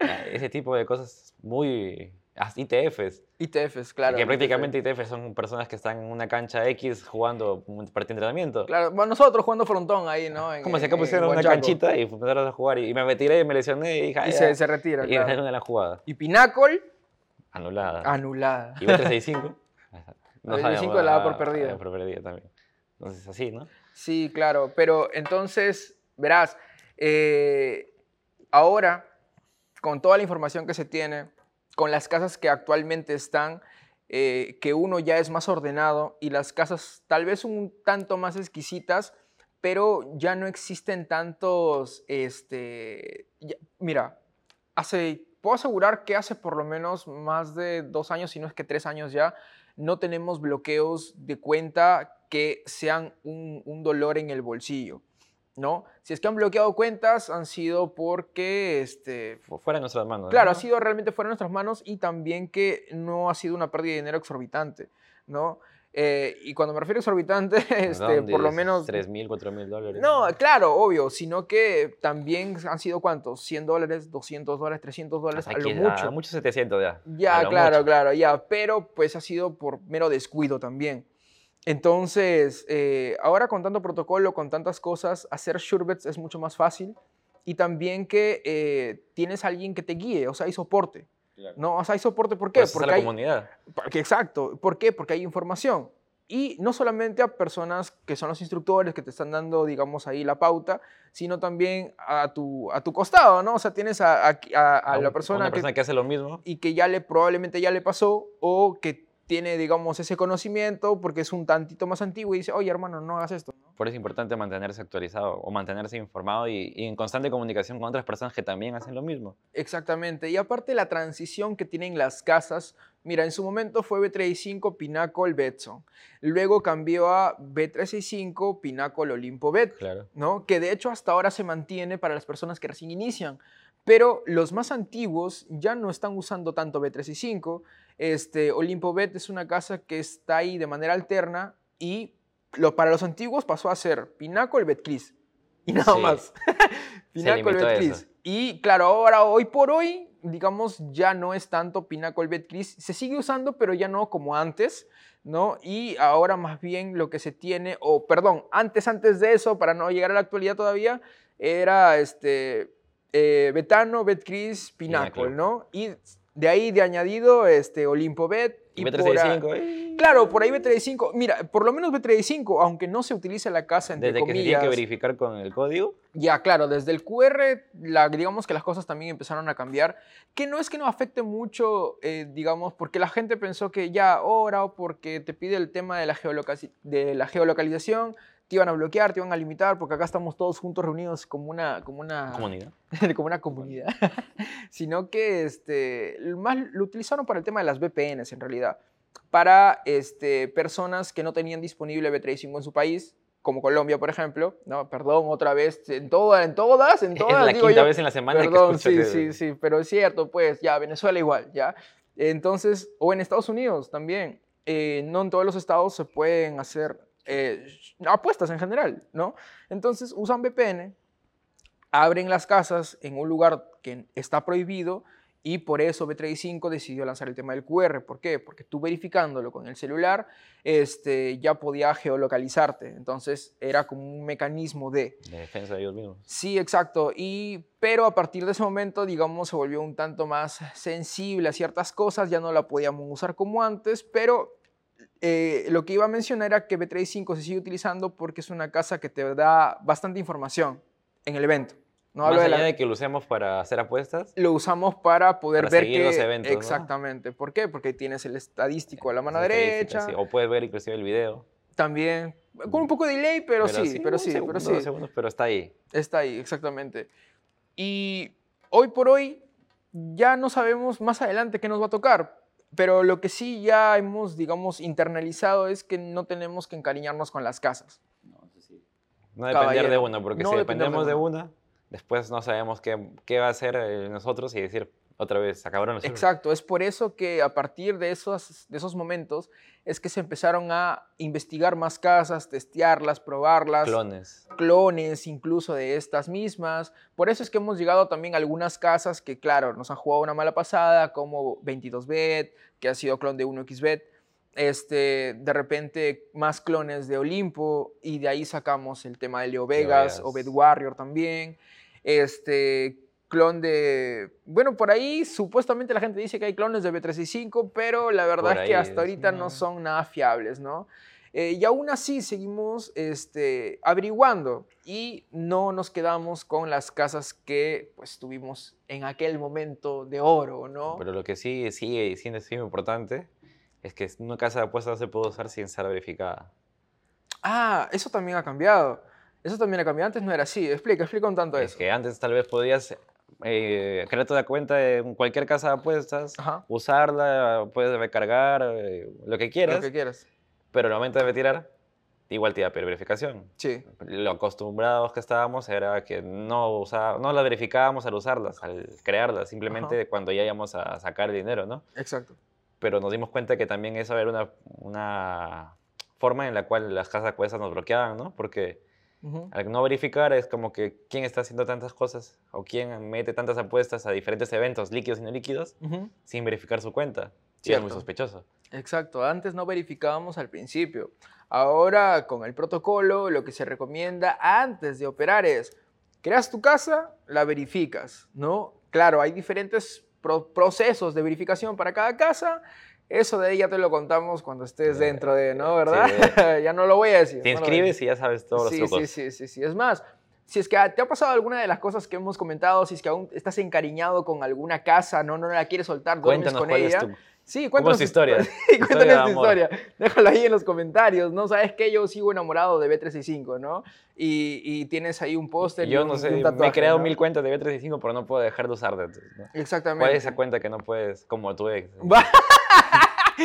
Speaker 2: Ah, Ese tipo de cosas muy... ITFs.
Speaker 1: ITFs, claro.
Speaker 2: que prácticamente ITFs son personas que están en una cancha X jugando un partido de entrenamiento.
Speaker 1: Claro, bueno, nosotros jugando frontón ahí, ¿no? En-
Speaker 2: Como si acá
Speaker 1: en
Speaker 2: pusieron una canchita y empezaron a jugar y, me retiré y me lesioné y "Ah,
Speaker 1: Y
Speaker 2: ya".
Speaker 1: se, se retira,
Speaker 2: Y
Speaker 1: claro.
Speaker 2: una de las jugadas.
Speaker 1: Y Pinnacle,
Speaker 2: Anulada.
Speaker 1: anulada.
Speaker 2: Y *laughs* B365.
Speaker 1: La B365 la da por perdida.
Speaker 2: ah, por perdida también. Entonces, así, ¿no?
Speaker 1: Sí, claro, pero entonces, verás, eh, ahora, con toda la información que se tiene, con las casas que actualmente están, eh, que uno ya es más ordenado y las casas tal vez un tanto más exquisitas, pero ya no existen tantos, este, mira, puedo asegurar que hace por lo menos más de dos años, si no es que tres años ya, no tenemos bloqueos de cuenta que sean un dolor en el bolsillo, ¿no? Si es que han bloqueado cuentas, han sido porque, este,
Speaker 2: Fu- Fuera de nuestras manos.
Speaker 1: Claro,
Speaker 2: ¿no?
Speaker 1: ha sido realmente fuera de nuestras manos y también que no ha sido una pérdida de dinero exorbitante, ¿no? Eh, y cuando me refiero a exorbitante, *laughs* este, por lo menos...
Speaker 2: 3 mil, 4 mil dólares.
Speaker 1: No, claro, obvio, sino que también han sido cuántos, 100 dólares, 200 dólares, 300 dólares, a lo
Speaker 2: Aquí,
Speaker 1: mucho.
Speaker 2: A muchos 700 ya.
Speaker 1: Ya,
Speaker 2: A
Speaker 1: claro,
Speaker 2: mucho.
Speaker 1: claro, ya, pero pues ha sido por mero descuido también. Entonces, eh, ahora con tanto protocolo, con tantas cosas, hacer sherbets es mucho más fácil y también que eh, tienes alguien que te guíe, o sea, hay soporte. ¿no? O sea, hay soporte, ¿por qué?
Speaker 2: Pues
Speaker 1: Porque
Speaker 2: la
Speaker 1: hay,
Speaker 2: comunidad.
Speaker 1: porque- exacto, ¿por qué? Porque hay información. Y no solamente a personas que son los instructores que te están dando, digamos, ahí la pauta, sino también a tu, a tu costado, ¿no? O sea, tienes a, a- a- a
Speaker 2: un-
Speaker 1: la persona,
Speaker 2: una
Speaker 1: que,
Speaker 2: persona que hace lo mismo.
Speaker 1: y que ya le probablemente ya le pasó o que tiene, digamos, ese conocimiento porque es un tantito más antiguo y dice, oye, hermano, no hagas esto. ¿no?
Speaker 2: Por eso es importante mantenerse actualizado o mantenerse informado y, y en constante comunicación con otras personas que también hacen lo mismo.
Speaker 1: Exactamente. Y aparte la transición que tienen las casas, mira, en su momento fue B35 Pinnacle Betson. Luego cambió a B365 Pinnacle Olimpo Bet.
Speaker 2: Claro.
Speaker 1: ¿no? Que de hecho hasta ahora se mantiene para las personas que recién inician. Pero los más antiguos ya no están usando tanto B365. Este, Olimpo Bet es una casa que está ahí de manera alterna y lo, para los antiguos pasó a ser Pinnacle Betcris. Y nada
Speaker 2: Sí.
Speaker 1: más. *laughs* Pinnacle Betcris. Y claro, ahora, hoy por hoy, digamos, ya no es tanto Pinnacle Betcris. Se sigue usando, pero ya no como antes. ¿no? Y ahora más bien lo que se tiene, o perdón, antes, antes de eso, para no llegar a la actualidad todavía, era este, eh, Betano, Betcris, Pinnacle,
Speaker 2: Pinnacle.
Speaker 1: ¿no? Y de ahí de añadido, este, Olimpo Bet.
Speaker 2: Y,
Speaker 1: por
Speaker 2: B365,
Speaker 1: a-
Speaker 2: eh,
Speaker 1: Claro, por ahí B35, mira, por lo menos B35, aunque no se utilice la casa, entre
Speaker 2: desde que se
Speaker 1: comillas,
Speaker 2: tiene que verificar con el código,
Speaker 1: ya, claro, desde el QR, la- digamos que las cosas también empezaron a cambiar, que no es que no afecte mucho, eh, digamos, porque la gente pensó que ya ahora o porque te pide el tema de la, de la geolocalización, te iban a bloquear, te iban a limitar, porque acá estamos todos juntos reunidos como una, como una
Speaker 2: Comunidad. *laughs*
Speaker 1: como una comunidad, *laughs* sino que este, más lo utilizaron para el tema de las VPNs en realidad, para este, personas que no tenían disponible B35 en su país, como Colombia, por ejemplo, no, perdón, otra vez, en, toda, en todas, en todas,
Speaker 2: es la
Speaker 1: digo
Speaker 2: quinta
Speaker 1: yo.
Speaker 2: vez en la semana
Speaker 1: Perdón,
Speaker 2: que escucho
Speaker 1: sí,
Speaker 2: que...
Speaker 1: sí, sí, pero es cierto, pues, ya, Venezuela igual, ya. Entonces, o en Estados Unidos también, eh, no en todos los estados se pueden hacer eh, apuestas en general, ¿no? Entonces, usan VPN, abren las casas en un lugar que está prohibido y por eso B35 decidió lanzar el tema del QR. ¿Por qué? Porque tú verificándolo con el celular este, ya podía geolocalizarte. Entonces era como un mecanismo de...
Speaker 2: De defensa de ellos mismos.
Speaker 1: Sí, exacto. Y, pero a partir de ese momento, digamos, se volvió un tanto más sensible a ciertas cosas, ya no la podíamos usar como antes, pero eh, lo que iba a mencionar era que B35 se sigue utilizando porque es una casa que te da bastante información en el evento. No
Speaker 2: Más
Speaker 1: hablo de
Speaker 2: allá
Speaker 1: la-
Speaker 2: de que lo usemos para hacer apuestas,
Speaker 1: lo usamos para poder
Speaker 2: Para
Speaker 1: ver
Speaker 2: seguir
Speaker 1: que
Speaker 2: los eventos, ¿no?
Speaker 1: exactamente. ¿Por qué? Porque tienes el estadístico a la mano derecha,
Speaker 2: sí, o puedes ver inclusive el video.
Speaker 1: también con un poco de delay, pero, sí, pero sí,
Speaker 2: segundo,
Speaker 1: pero sí.
Speaker 2: dos segundos, pero está ahí.
Speaker 1: Está ahí, exactamente. Y hoy por hoy ya no sabemos más adelante qué nos va a tocar, pero lo que sí ya hemos, digamos, internalizado es que no tenemos que encariñarnos con las casas.
Speaker 2: No depender de una, porque
Speaker 1: no
Speaker 2: si
Speaker 1: de
Speaker 2: dependemos de
Speaker 1: una.
Speaker 2: una, después no sabemos qué, qué va a hacer eh, nosotros y decir otra vez, acabaron los
Speaker 1: Exacto, es por eso que a partir de esos, de esos momentos es que se empezaron a investigar más casas, testearlas, probarlas.
Speaker 2: clones.
Speaker 1: clones incluso de estas mismas. Por eso es que hemos llegado también a algunas casas que, claro, nos han jugado una mala pasada, como 22bet, que ha sido clon de 1xbet. Este, de repente más clones de Olimpo y de ahí sacamos el tema de Leo Vegas, o
Speaker 2: Vegas.
Speaker 1: Bet Warrior también. Este, clon de... Bueno, por ahí supuestamente la gente dice que hay clones de B365, pero la verdad
Speaker 2: Por
Speaker 1: es que hasta
Speaker 2: es,
Speaker 1: ahorita no
Speaker 2: no.
Speaker 1: son nada fiables, ¿no? Eh, y aún así seguimos este, averiguando y no nos quedamos con las casas que pues tuvimos en aquel momento de oro, ¿no?
Speaker 2: Pero lo que sí sigue siendo, importante es que una casa de apuestas no se puede usar sin ser verificada.
Speaker 1: Ah, eso también ha cambiado. Eso también ha cambiado. Antes no era así. Explica, explica un tanto
Speaker 2: Es
Speaker 1: eso.
Speaker 2: que antes tal vez podías eh, crearte una cuenta en cualquier casa de apuestas,
Speaker 1: Ajá.
Speaker 2: usarla, puedes recargar, eh, lo que quieras,
Speaker 1: Lo que quieras.
Speaker 2: pero al momento de retirar, igual te iba a pedir verificación.
Speaker 1: Sí.
Speaker 2: Lo acostumbrados que estábamos era que no, usaba, no las verificábamos al usarlas, al crearlas, simplemente cuando ya íbamos a sacar el dinero, ¿no?
Speaker 1: Exacto.
Speaker 2: Pero nos dimos cuenta que también eso era una, una forma en la cual las casas de apuestas nos bloqueaban, ¿no? Porque Al no verificar es como que quién está haciendo tantas cosas o quién mete tantas apuestas a diferentes eventos líquidos y no líquidos sin verificar su cuenta. Y es muy sospechoso.
Speaker 1: Exacto, antes no verificábamos al principio. Ahora, con el protocolo, lo que se recomienda antes de operar es, creas tu casa, la verificas, ¿no? Claro, hay diferentes pro- procesos de verificación para cada casa. Eso de ahí ya te lo contamos cuando estés
Speaker 2: Eh,
Speaker 1: dentro de, ¿no?
Speaker 2: sí,
Speaker 1: ¿Verdad? *laughs* ya no lo voy a decir.
Speaker 2: Te
Speaker 1: no
Speaker 2: inscribes y ya sabes todos
Speaker 1: sí,
Speaker 2: los trucos.
Speaker 1: Sí, sí, sí, sí. Es más, si es que te ha pasado alguna de las cosas que hemos comentado, si es que aún estás encariñado con alguna casa, no, no la quieres soltar, duermes
Speaker 2: Cuéntanos
Speaker 1: con
Speaker 2: cuál
Speaker 1: ella.
Speaker 2: es tu...
Speaker 1: Sí,
Speaker 2: ¿Cómo
Speaker 1: cuéntanos
Speaker 2: tu historia? *laughs*
Speaker 1: Sí,
Speaker 2: Historia
Speaker 1: cuéntanos tu historia. Déjalo ahí en los comentarios, ¿no? ¿Sabes qué? Yo sigo enamorado de B365, ¿no? Y, y tienes ahí un póster. y
Speaker 2: Yo
Speaker 1: un-
Speaker 2: no sé,
Speaker 1: un
Speaker 2: me he creado
Speaker 1: ¿no?
Speaker 2: mil cuentas de B35, pero no puedo dejar de usar de ¿no?
Speaker 1: Exactamente.
Speaker 2: ¿Cuál es esa cuenta que no puedes, como tu ex? *laughs*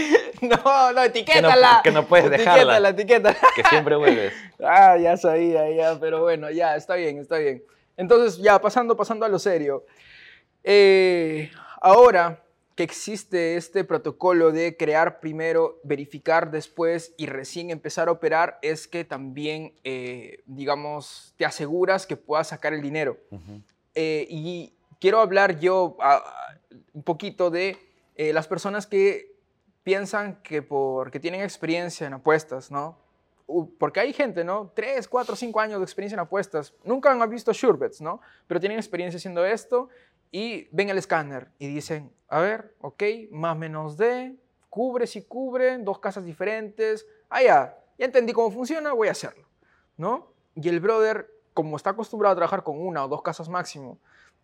Speaker 2: *laughs*
Speaker 1: No, no, etiquétala.
Speaker 2: que no puedes
Speaker 1: Etiquétala,
Speaker 2: dejarla.
Speaker 1: etiquétala.
Speaker 2: Que siempre vuelves. *laughs*
Speaker 1: Ah, ya sabía, ya, pero bueno, ya, está bien, está bien. Entonces, ya, pasando, pasando a lo serio. Eh, ahora que existe este protocolo de crear primero, verificar después y recién empezar a operar, es que también, eh, digamos, te aseguras que puedas sacar el dinero.
Speaker 2: Ujú.
Speaker 1: Eh, y quiero hablar yo ah, ah, un poquito de eh, las personas que piensan que porque tienen experiencia en apuestas, ¿no? Porque hay gente, ¿no? Tres, cuatro, cinco años de experiencia en apuestas. Nunca han visto SureBets, ¿no? Pero tienen experiencia haciendo esto y ven el escáner y dicen, a ver, ok, más menos D, cubre si cubre, dos casas diferentes. Ah, ya, ya entendí cómo funciona, voy a hacerlo, ¿no? Y el brother, como está acostumbrado a trabajar con una o dos casas máximo,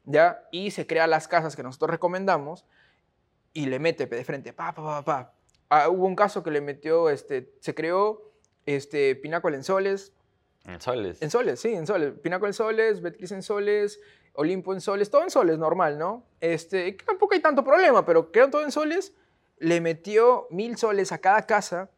Speaker 1: ¿ya? Y se crea las casas que nosotros recomendamos y le mete de frente, pa, pa, pa, pa. Ah, hubo un caso que le metió, este, se creó este, Pináculo en Soles,
Speaker 2: En soles.
Speaker 1: En soles, sí, en soles. Pinaco en soles, Betcris en soles, Olimpo en soles, todo en soles, normal, ¿no? Este, tampoco hay tanto problema, pero quedó todo en soles. Le metió mil soles a cada casa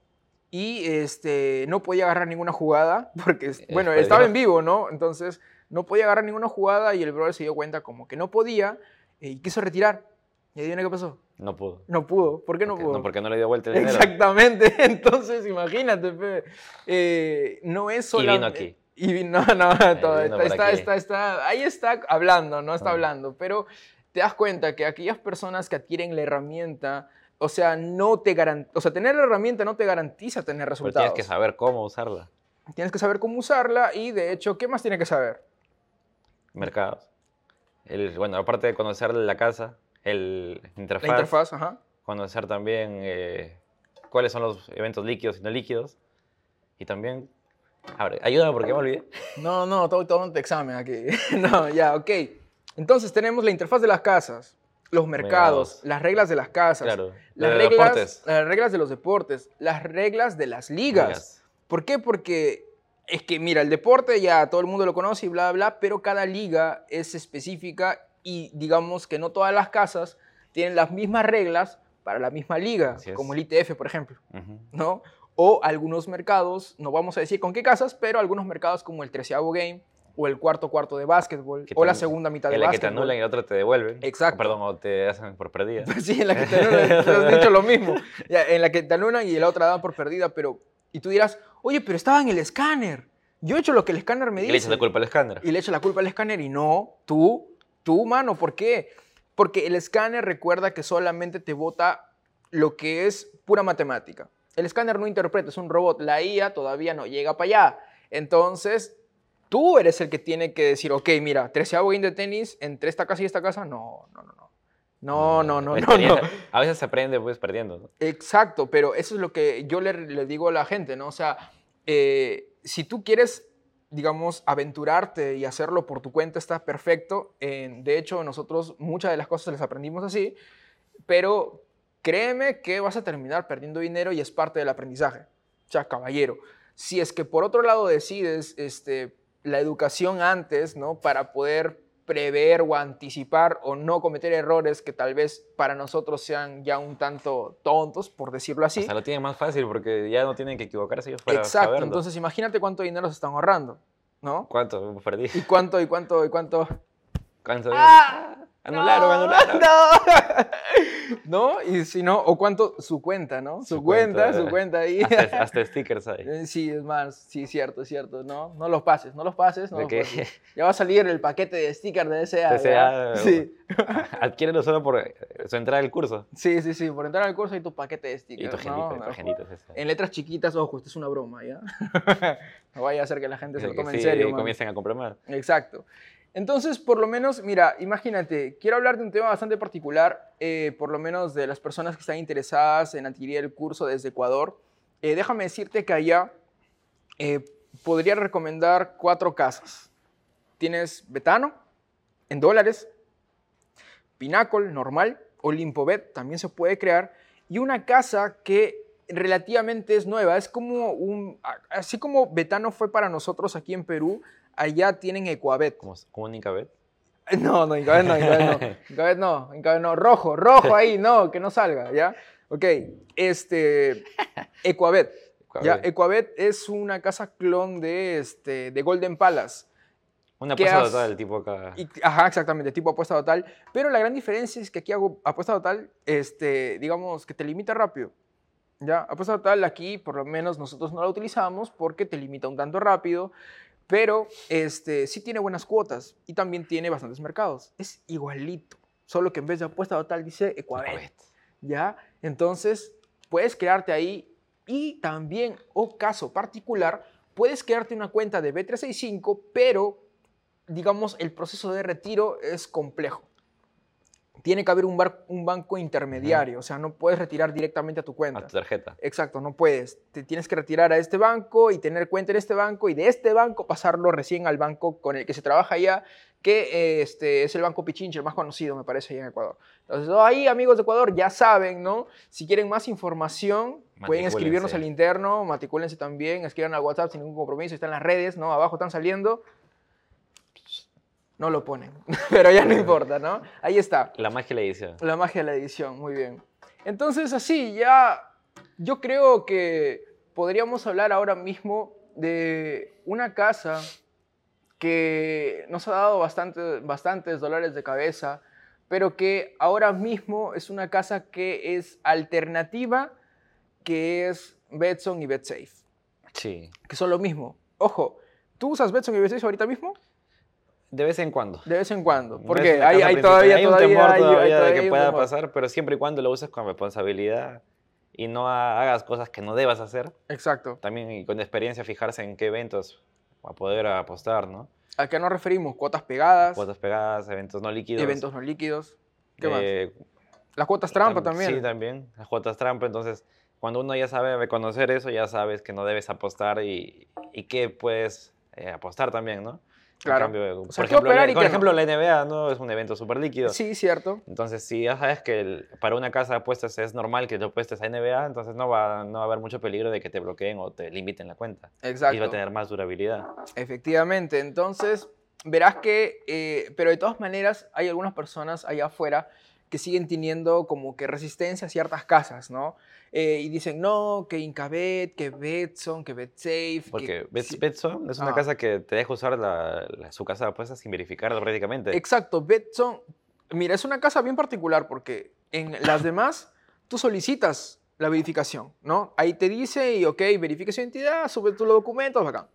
Speaker 1: y este, no podía agarrar ninguna jugada, *laughs* porque, bueno, estaba en vivo, ¿no? Entonces, no podía agarrar ninguna jugada y el brother se dio cuenta como que no podía eh, y quiso retirar. ¿Y adivina qué pasó?
Speaker 2: No pudo.
Speaker 1: No pudo. ¿Por qué no
Speaker 2: Porque-
Speaker 1: pudo?
Speaker 2: No, porque no le dio vuelta el dinero.
Speaker 1: Exactamente. *laughs* Entonces, imagínate, pe. Eh, no es
Speaker 2: Y
Speaker 1: solo.
Speaker 2: vino aquí.
Speaker 1: Y vino, no, no, *laughs* todo, está, está, está, está- ahí está hablando, no está
Speaker 2: Ah.
Speaker 1: hablando, pero te das cuenta que aquellas personas que adquieren la herramienta, o sea, no te garan- o sea, tener la herramienta no te garantiza tener
Speaker 2: Pero
Speaker 1: resultados.
Speaker 2: tienes que saber cómo usarla.
Speaker 1: Tienes que saber cómo usarla y, de hecho, ¿qué más tiene que saber?
Speaker 2: Mercados. El, bueno, aparte de conocer la casa, el interfaz,
Speaker 1: La interfaz, ajá.
Speaker 2: conocer también eh, cuáles son los eventos líquidos y no líquidos. Y también, a ver, ayúdame porque me olvidé.
Speaker 1: No, no, todo, todo un examen aquí. *laughs* no, ya, ok. Entonces tenemos la interfaz de las casas, los mercados, las reglas de las casas,
Speaker 2: Claro.
Speaker 1: las,
Speaker 2: de
Speaker 1: reglas, las reglas de los deportes, las reglas de las ligas.
Speaker 2: Ligas.
Speaker 1: ¿Por qué? Porque es que, mira, el deporte ya todo el mundo lo conoce y bla, bla, pero cada liga es específica y digamos que no todas las casas tienen las mismas reglas para la misma liga, como el ITF, por ejemplo.
Speaker 2: Ujú.
Speaker 1: ¿no? O algunos mercados, no vamos a decir con qué casas, pero algunos mercados como el treceavo game o el cuarto cuarto de básquetbol
Speaker 2: Que
Speaker 1: o la
Speaker 2: te-
Speaker 1: segunda mitad de
Speaker 2: En la que te
Speaker 1: básquetbol.
Speaker 2: anulan y otra te devuelven.
Speaker 1: Exacto.
Speaker 2: Perdón, o te hacen por perdida. *laughs*
Speaker 1: Sí, en la que te anulan, tú *laughs* has dicho lo mismo. Ya, en la que te anulan y la otra dan por perdida, pero... Y tú dirás, oye, pero estaba en el escáner. Yo he hecho lo que el escáner me
Speaker 2: Y
Speaker 1: dice.
Speaker 2: le echas la culpa al escáner.
Speaker 1: Y le echas la culpa al escáner y no, tú, tú, mano, ¿por qué? Porque el escáner recuerda que solamente te vota lo que es pura matemática. El escáner no interpreta, es un robot. La IA todavía no llega para allá. Entonces, tú eres el que tiene que decir, ok, mira, 13 game de tenis entre esta casa y esta casa. No, no, no, no. No, no, no, no, no.
Speaker 2: experiencia- *laughs* A veces se aprende pues perdiendo. ¿no?
Speaker 1: Exacto, pero eso es lo que yo le, le digo a la gente, ¿no? O sea, eh, si tú quieres, digamos, aventurarte y hacerlo por tu cuenta, está perfecto. En- de hecho, nosotros muchas de las cosas las aprendimos así, pero créeme que vas a terminar perdiendo dinero y es parte del aprendizaje. O sea, caballero, si es que por otro lado decides este, la educación antes, ¿no? Para poder prever o anticipar o no cometer errores que tal vez para nosotros sean ya un tanto tontos, por decirlo así.
Speaker 2: O sea, lo tienen más fácil porque ya no tienen que equivocarse ellos para
Speaker 1: Exacto,
Speaker 2: saberlo.
Speaker 1: entonces imagínate cuánto dinero se están ahorrando, ¿no?
Speaker 2: ¿Cuánto perdí?
Speaker 1: Y cuánto, y cuánto, y cuánto...
Speaker 2: ¿Cuánto?
Speaker 1: ¡Ah!
Speaker 2: Anularon,
Speaker 1: No,
Speaker 2: anularon.
Speaker 1: No. *laughs* ¿No? Y si no, o cuánto, su cuenta, ¿no? Su,
Speaker 2: Su
Speaker 1: cuenta,
Speaker 2: cuenta,
Speaker 1: su cuenta ahí.
Speaker 2: Hasta, *laughs* hasta stickers hay.
Speaker 1: Eh, Sí, es más, sí, cierto, es cierto, ¿no? No los pases, no los pases, no
Speaker 2: ¿De
Speaker 1: los
Speaker 2: qué?
Speaker 1: pases. Ya va a salir el paquete de sticker de DSA.
Speaker 2: DSA.
Speaker 1: Sí. *laughs*
Speaker 2: Adquiérelo solo por eh, su entrada al curso.
Speaker 1: sí, sí, sí, por entrar al curso hay tu paquete de
Speaker 2: Y
Speaker 1: stickers. ¿no?
Speaker 2: agendita, tu
Speaker 1: No,
Speaker 2: es esa.
Speaker 1: En letras chiquitas, ojo, esto es una broma, ¿ya? no vaya a ser que la gente se lo tome
Speaker 2: sí,
Speaker 1: en serio. man.
Speaker 2: comiencen a comprar más.
Speaker 1: Exacto. Entonces, por lo menos, mira, imagínate, quiero hablar de un tema bastante particular, eh, por lo menos de las personas que están interesadas en adquirir el curso desde Ecuador. Eh, déjame decirte que allá eh, podría recomendar cuatro casas. Tienes Betano, en dólares, Pinnacle, normal, Olimpobet, también se puede crear, y una casa que relativamente es nueva, es como un, así como Betano fue para nosotros aquí en Perú, allá tienen Ecuabet.
Speaker 2: Como, como un Incabet.
Speaker 1: No, no, Incabet no, Incabet no, *laughs* Incabet no, Incabet no, rojo, rojo ahí, no, que no salga, ¿ya? Ok, este, Ecuabet. Ya,
Speaker 2: Ecuabet.
Speaker 1: Es una casa clon de, este, de Golden Palace.
Speaker 2: Una
Speaker 1: ¿Qué
Speaker 2: apuesta
Speaker 1: has-
Speaker 2: total, tipo acá.
Speaker 1: Y- ajá, exactamente, tipo apuesta total. Pero la gran diferencia es que aquí hago apuesta total, este, digamos, que te limita rápido. Ya, apuesta total aquí, por lo menos nosotros no la utilizamos porque te limita un tanto rápido, pero este, sí tiene buenas cuotas y también tiene bastantes mercados. Es igualito, solo que en vez de apuesta total dice Ecuabet. ¿ya? Entonces, puedes quedarte ahí y también, o caso particular, puedes quedarte una cuenta de B365, pero, digamos, el proceso de retiro es complejo. Tiene que haber un, bar- un banco intermediario, o sea, no puedes retirar directamente a tu
Speaker 2: A
Speaker 1: cuenta.
Speaker 2: tu tarjeta.
Speaker 1: Exacto, no puedes. Te tienes que retirar a este banco y tener cuenta en este banco y de este banco pasarlo recién al banco con el que se trabaja ya, que eh, este, es el Banco Pichincha, el más conocido, me parece, ahí en Ecuador. Entonces, oh, ahí, amigos de Ecuador, ya saben, ¿no? Si quieren más información, pueden escribirnos al interno, matricúlense también, escriban al WhatsApp sin ningún compromiso, está en las redes, ¿no? Abajo están saliendo. No lo ponen, *laughs* pero ya no importa, ¿no? Ahí está.
Speaker 2: La magia de la edición.
Speaker 1: La magia de la edición, muy bien. Entonces, así, ya yo creo que podríamos hablar ahora mismo de una casa que nos ha dado bastante, bastantes dolores de cabeza, pero que ahora mismo es una casa que es alternativa, que es Betson y BetSafe,
Speaker 2: Sí.
Speaker 1: que son lo mismo. Ojo, ¿tú usas Betson y BetSafe ahorita mismo?
Speaker 2: De vez en cuando.
Speaker 1: De vez en cuando, porque hay, hay todavía,
Speaker 2: hay un
Speaker 1: todavía
Speaker 2: temor
Speaker 1: hay
Speaker 2: todavía de
Speaker 1: todavía hay
Speaker 2: que pueda pasar, pero siempre y cuando lo uses con responsabilidad y no ha- hagas cosas que no debas hacer.
Speaker 1: Exacto.
Speaker 2: También y con experiencia fijarse en qué eventos a poder apostar, ¿no?
Speaker 1: ¿A qué nos referimos? Cuotas pegadas,
Speaker 2: Cuotas pegadas, eventos no líquidos.
Speaker 1: eventos no líquidos. ¿Qué más?
Speaker 2: eh,
Speaker 1: Las cuotas trampa
Speaker 2: tam-
Speaker 1: también.
Speaker 2: Sí, también. Las cuotas trampa. Entonces, cuando uno ya sabe reconocer eso, ya sabes que no debes apostar y, y que puedes eh, apostar también, ¿no?
Speaker 1: Claro.
Speaker 2: cambio,
Speaker 1: O sea,
Speaker 2: por
Speaker 1: ¿qué
Speaker 2: ejemplo, la- por
Speaker 1: no?
Speaker 2: ejemplo, la NBA no es un evento súper líquido.
Speaker 1: Sí, cierto.
Speaker 2: Entonces, si ya sabes que el- para una casa de apuestas es normal que te apuestes a NBA, entonces no va, no va a haber mucho peligro de que te bloqueen o te limiten la cuenta. Y va
Speaker 1: Exacto.
Speaker 2: a tener más durabilidad.
Speaker 1: Efectivamente. Entonces, verás que, eh, pero de todas maneras, hay algunas personas allá afuera que siguen teniendo como que resistencia a ciertas casas, ¿no? Eh, y dicen, no, que Incabet, que Betson, que BetSafe. que-
Speaker 2: Porque Bet-
Speaker 1: sí.
Speaker 2: Betson es una
Speaker 1: Ah.
Speaker 2: casa que te deja usar la- la- su casa de apuestas sin verificarla prácticamente.
Speaker 1: Exacto, Betson. Mira, es una casa bien particular porque en las demás tú solicitas la verificación, ¿no? Ahí te dice, y ok, verifica su identidad, sube tus documentos, bacán.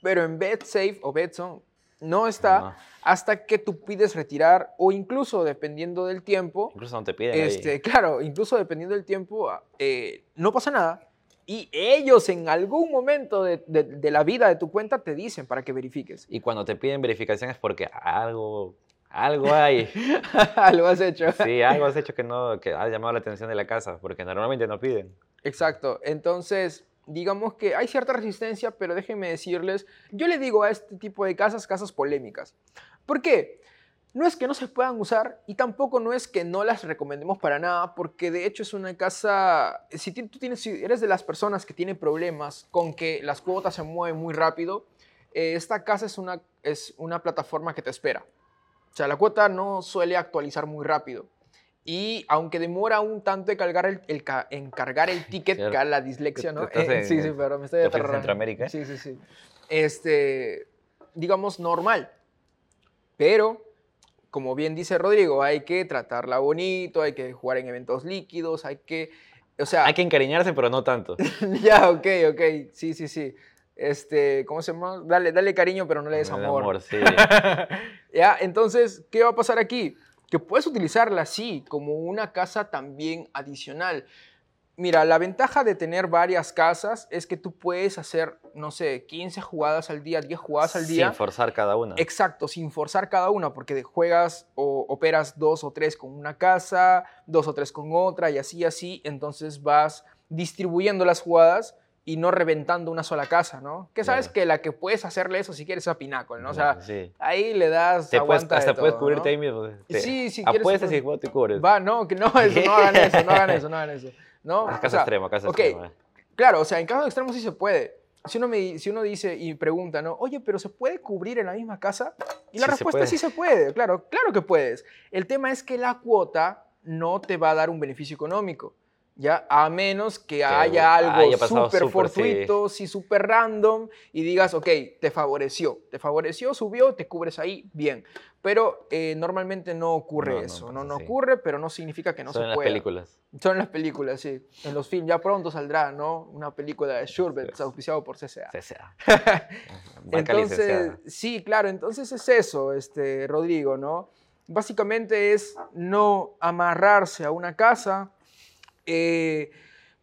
Speaker 1: Pero en BetSafe o Betson no está. Hasta que tú pides retirar o incluso dependiendo del tiempo,
Speaker 2: Incluso no te piden ahí.
Speaker 1: este, claro, incluso dependiendo del tiempo, eh, no pasa nada. Y ellos en algún momento de, de- de la vida de tu cuenta te dicen para que verifiques.
Speaker 2: Y cuando te piden verificación es porque algo, algo hay. *laughs*
Speaker 1: Lo has hecho.
Speaker 2: Sí, algo has hecho que no, que ha llamado la atención de la casa, porque normalmente no piden.
Speaker 1: Exacto. Entonces, digamos que hay cierta resistencia, pero déjenme decirles, yo le digo a este tipo de casas, casas polémicas. ¿Por qué? No es que no se puedan usar y tampoco no es que no las recomendemos para nada, porque de hecho es una casa, si tú tienes, si eres de las personas que tienen problemas con que las cuotas se mueven muy rápido, eh, esta casa es una, es una plataforma que te espera. O sea, la cuota no suele actualizar muy rápido. Y aunque demora un tanto en cargar el, el ca- en cargar el *laughs* ticket, la dislexia, ¿no? Eh,
Speaker 2: en-
Speaker 1: sí, sí, pero me estoy
Speaker 2: ¿te fuiste a
Speaker 1: aterrando.
Speaker 2: Centroamérica?
Speaker 1: Sí, sí, sí. Este, digamos, normal. Pero, como bien dice Rodrigo, hay que tratarla bonito, hay que jugar en eventos líquidos, hay que... O sea,
Speaker 2: Hay que encariñarse, pero no tanto. *laughs*
Speaker 1: ya, ok, ok, sí, sí, sí. Este, ¿cómo se llama? Dale, dale cariño, pero no le des
Speaker 2: El
Speaker 1: amor.
Speaker 2: sí. *laughs*
Speaker 1: ya, entonces, ¿qué va a pasar aquí? Que puedes utilizarla así, como una casa también adicional. Mira, la ventaja de tener varias casas es que tú puedes hacer, no sé, 15 jugadas al día, 10 jugadas al día.
Speaker 2: Sin forzar cada una.
Speaker 1: Exacto, sin forzar cada una, porque juegas o operas dos o tres con una casa, dos o tres con otra y así, así, entonces vas distribuyendo las jugadas y no reventando una sola casa, ¿no? Que sabes
Speaker 2: Claro.
Speaker 1: que la que puedes hacerle eso si quieres es a Pinnacle, ¿no? O sea,
Speaker 2: sí.
Speaker 1: ahí le das
Speaker 2: Te puedes,
Speaker 1: de
Speaker 2: hasta puedes
Speaker 1: todo,
Speaker 2: cubrirte
Speaker 1: ¿no?
Speaker 2: ahí mismo. Te-
Speaker 1: Sí, si quieres,
Speaker 2: Apuestas
Speaker 1: pues.
Speaker 2: y te cubres.
Speaker 1: Va, no, que no, eso, no hagan eso, no hagan eso, no hagan eso. ¿no?
Speaker 2: Es
Speaker 1: O
Speaker 2: caso
Speaker 1: sea,
Speaker 2: extremo, caso
Speaker 1: ok,
Speaker 2: extremo.
Speaker 1: Claro, o sea, en caso extremo sí se puede. Si uno, me, si uno dice y pregunta, ¿no? Oye, pero ¿se puede cubrir en la misma casa? Y la
Speaker 2: Sí
Speaker 1: respuesta es sí se puede, claro, claro que puedes. El tema es que la cuota no te va a dar un beneficio económico, ¿ya? A menos que haya algo súper
Speaker 2: sí.
Speaker 1: fortuito, sí, súper random, y digas, ok, te favoreció, te favoreció, subió, te cubres ahí, bien. Pero eh, normalmente no ocurre
Speaker 2: No, no
Speaker 1: eso, no, no
Speaker 2: así.
Speaker 1: ocurre, pero no significa que no
Speaker 2: Son
Speaker 1: se
Speaker 2: en las
Speaker 1: pueda.
Speaker 2: películas.
Speaker 1: Son las películas, sí. En los films. Ya pronto saldrá, ¿no? Una película de Shurbet,
Speaker 2: Sí.
Speaker 1: auspiciado por CCA.
Speaker 2: CCA. *laughs*
Speaker 1: Entonces,
Speaker 2: licenciada.
Speaker 1: sí, claro. Entonces es eso, este, Rodrigo, ¿no? Básicamente es no amarrarse a una casa, eh,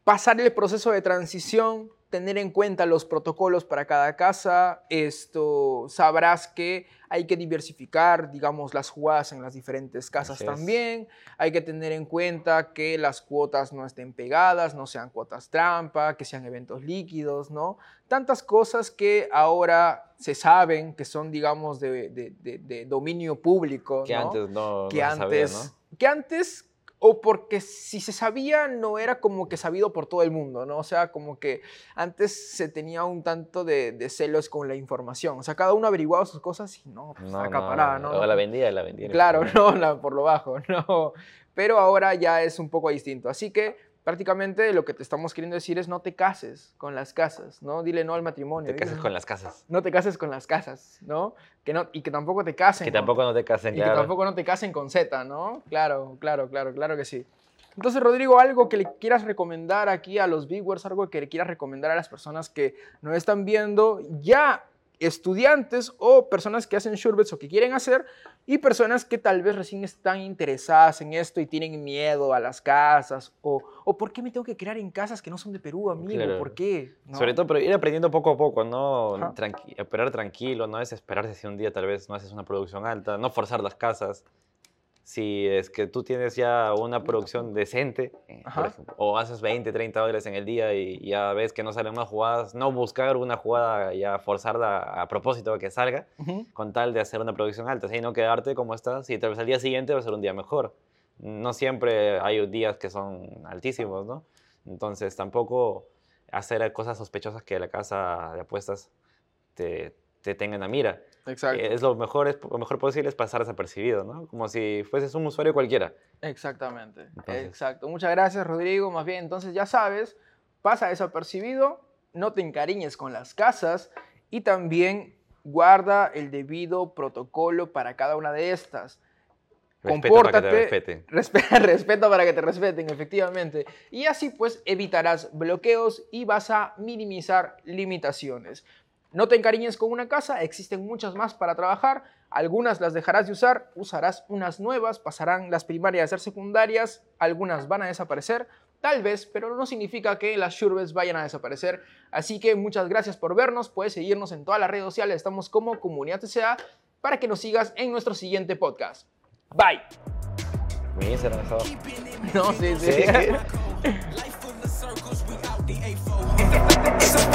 Speaker 1: pasar el proceso de transición, tener en cuenta los protocolos para cada casa. Esto sabrás que hay que diversificar, digamos, las jugadas en las diferentes casas también, hay que tener en cuenta que las cuotas no estén pegadas, no sean cuotas trampa, que sean eventos líquidos, ¿no? Tantas cosas que ahora se saben que son, digamos, de, de- de- de dominio público,
Speaker 2: Que
Speaker 1: ¿no?
Speaker 2: antes no,
Speaker 1: que
Speaker 2: no se sabía,
Speaker 1: antes,
Speaker 2: ¿no?
Speaker 1: que antes, o porque si se sabía, no era como que sabido por todo el mundo, ¿no? O sea, como que antes se tenía un tanto de, de celos con la información. O sea, cada uno averiguaba sus cosas y no, pues
Speaker 2: No,
Speaker 1: acaparada, ¿no?
Speaker 2: O la vendía, la vendía.
Speaker 1: Claro, *laughs* no, la- por lo bajo, *laughs* no. Pero ahora ya es un poco distinto. Así que prácticamente lo que te estamos queriendo decir es no te cases con las casas, ¿no? Dile no al matrimonio.
Speaker 2: Te
Speaker 1: dile-
Speaker 2: con las casas.
Speaker 1: No te cases con las casas, ¿no? Que no y que tampoco te casen.
Speaker 2: Que tampoco no te casen,
Speaker 1: y que tampoco no te casen con Z, ¿no? Claro, claro, claro, claro que sí. Entonces, Rodrigo, algo que le quieras recomendar aquí a los viewers, algo que le quieras recomendar a las personas que nos están viendo, ya estudiantes o personas que hacen Shurbets o que quieren hacer, y personas que tal vez recién están interesadas en esto y tienen miedo a las casas, o, o ¿por qué me tengo que crear en casas que no son de Perú, amigo?
Speaker 2: Claro.
Speaker 1: ¿Por qué? ¿No?
Speaker 2: Sobre todo, pero ir aprendiendo poco a poco, no. Tranqui- operar tranquilo, no desesperarse si un día tal vez no haces una producción alta, no forzar las casas. Si es que tú tienes ya una producción decente, por ejemplo, o haces 20, 30 dólares en el día y ya ves que no salen más jugadas, no buscar una jugada ya forzarla a propósito de que salga,
Speaker 1: Ujú.
Speaker 2: con tal de hacer una producción alta, sino quedarte como estás y tal vez al día siguiente va a ser un día mejor. No siempre hay días que son altísimos, ¿no? Entonces tampoco hacer cosas sospechosas que la casa de apuestas te, te tenga en la mira.
Speaker 1: Exacto.
Speaker 2: Es lo mejor, es, lo mejor posible es pasar desapercibido, ¿no? Como si fueses un usuario cualquiera.
Speaker 1: Exactamente.
Speaker 2: Entonces-
Speaker 1: Exacto. Muchas gracias, Rodrigo. Más bien, entonces ya sabes, pasa desapercibido, no te encariñes con las casas y también guarda el debido protocolo para cada una de estas.
Speaker 2: Respeta para que te
Speaker 1: Compórtate.
Speaker 2: respeten.
Speaker 1: Respeta, *laughs* respeta para que te respeten, efectivamente. Y así pues evitarás bloqueos y vas a minimizar limitaciones. No te encariñes con una casa, existen muchas más para trabajar, algunas las dejarás de usar, usarás unas nuevas, pasarán las primarias a ser secundarias, algunas van a desaparecer, tal vez, pero no significa que las shurbes vayan a desaparecer. Así que muchas gracias por vernos, puedes seguirnos en todas las redes sociales, estamos como Comunidad TCA, para que nos sigas en nuestro siguiente podcast. Bye. No, *laughs* *laughs*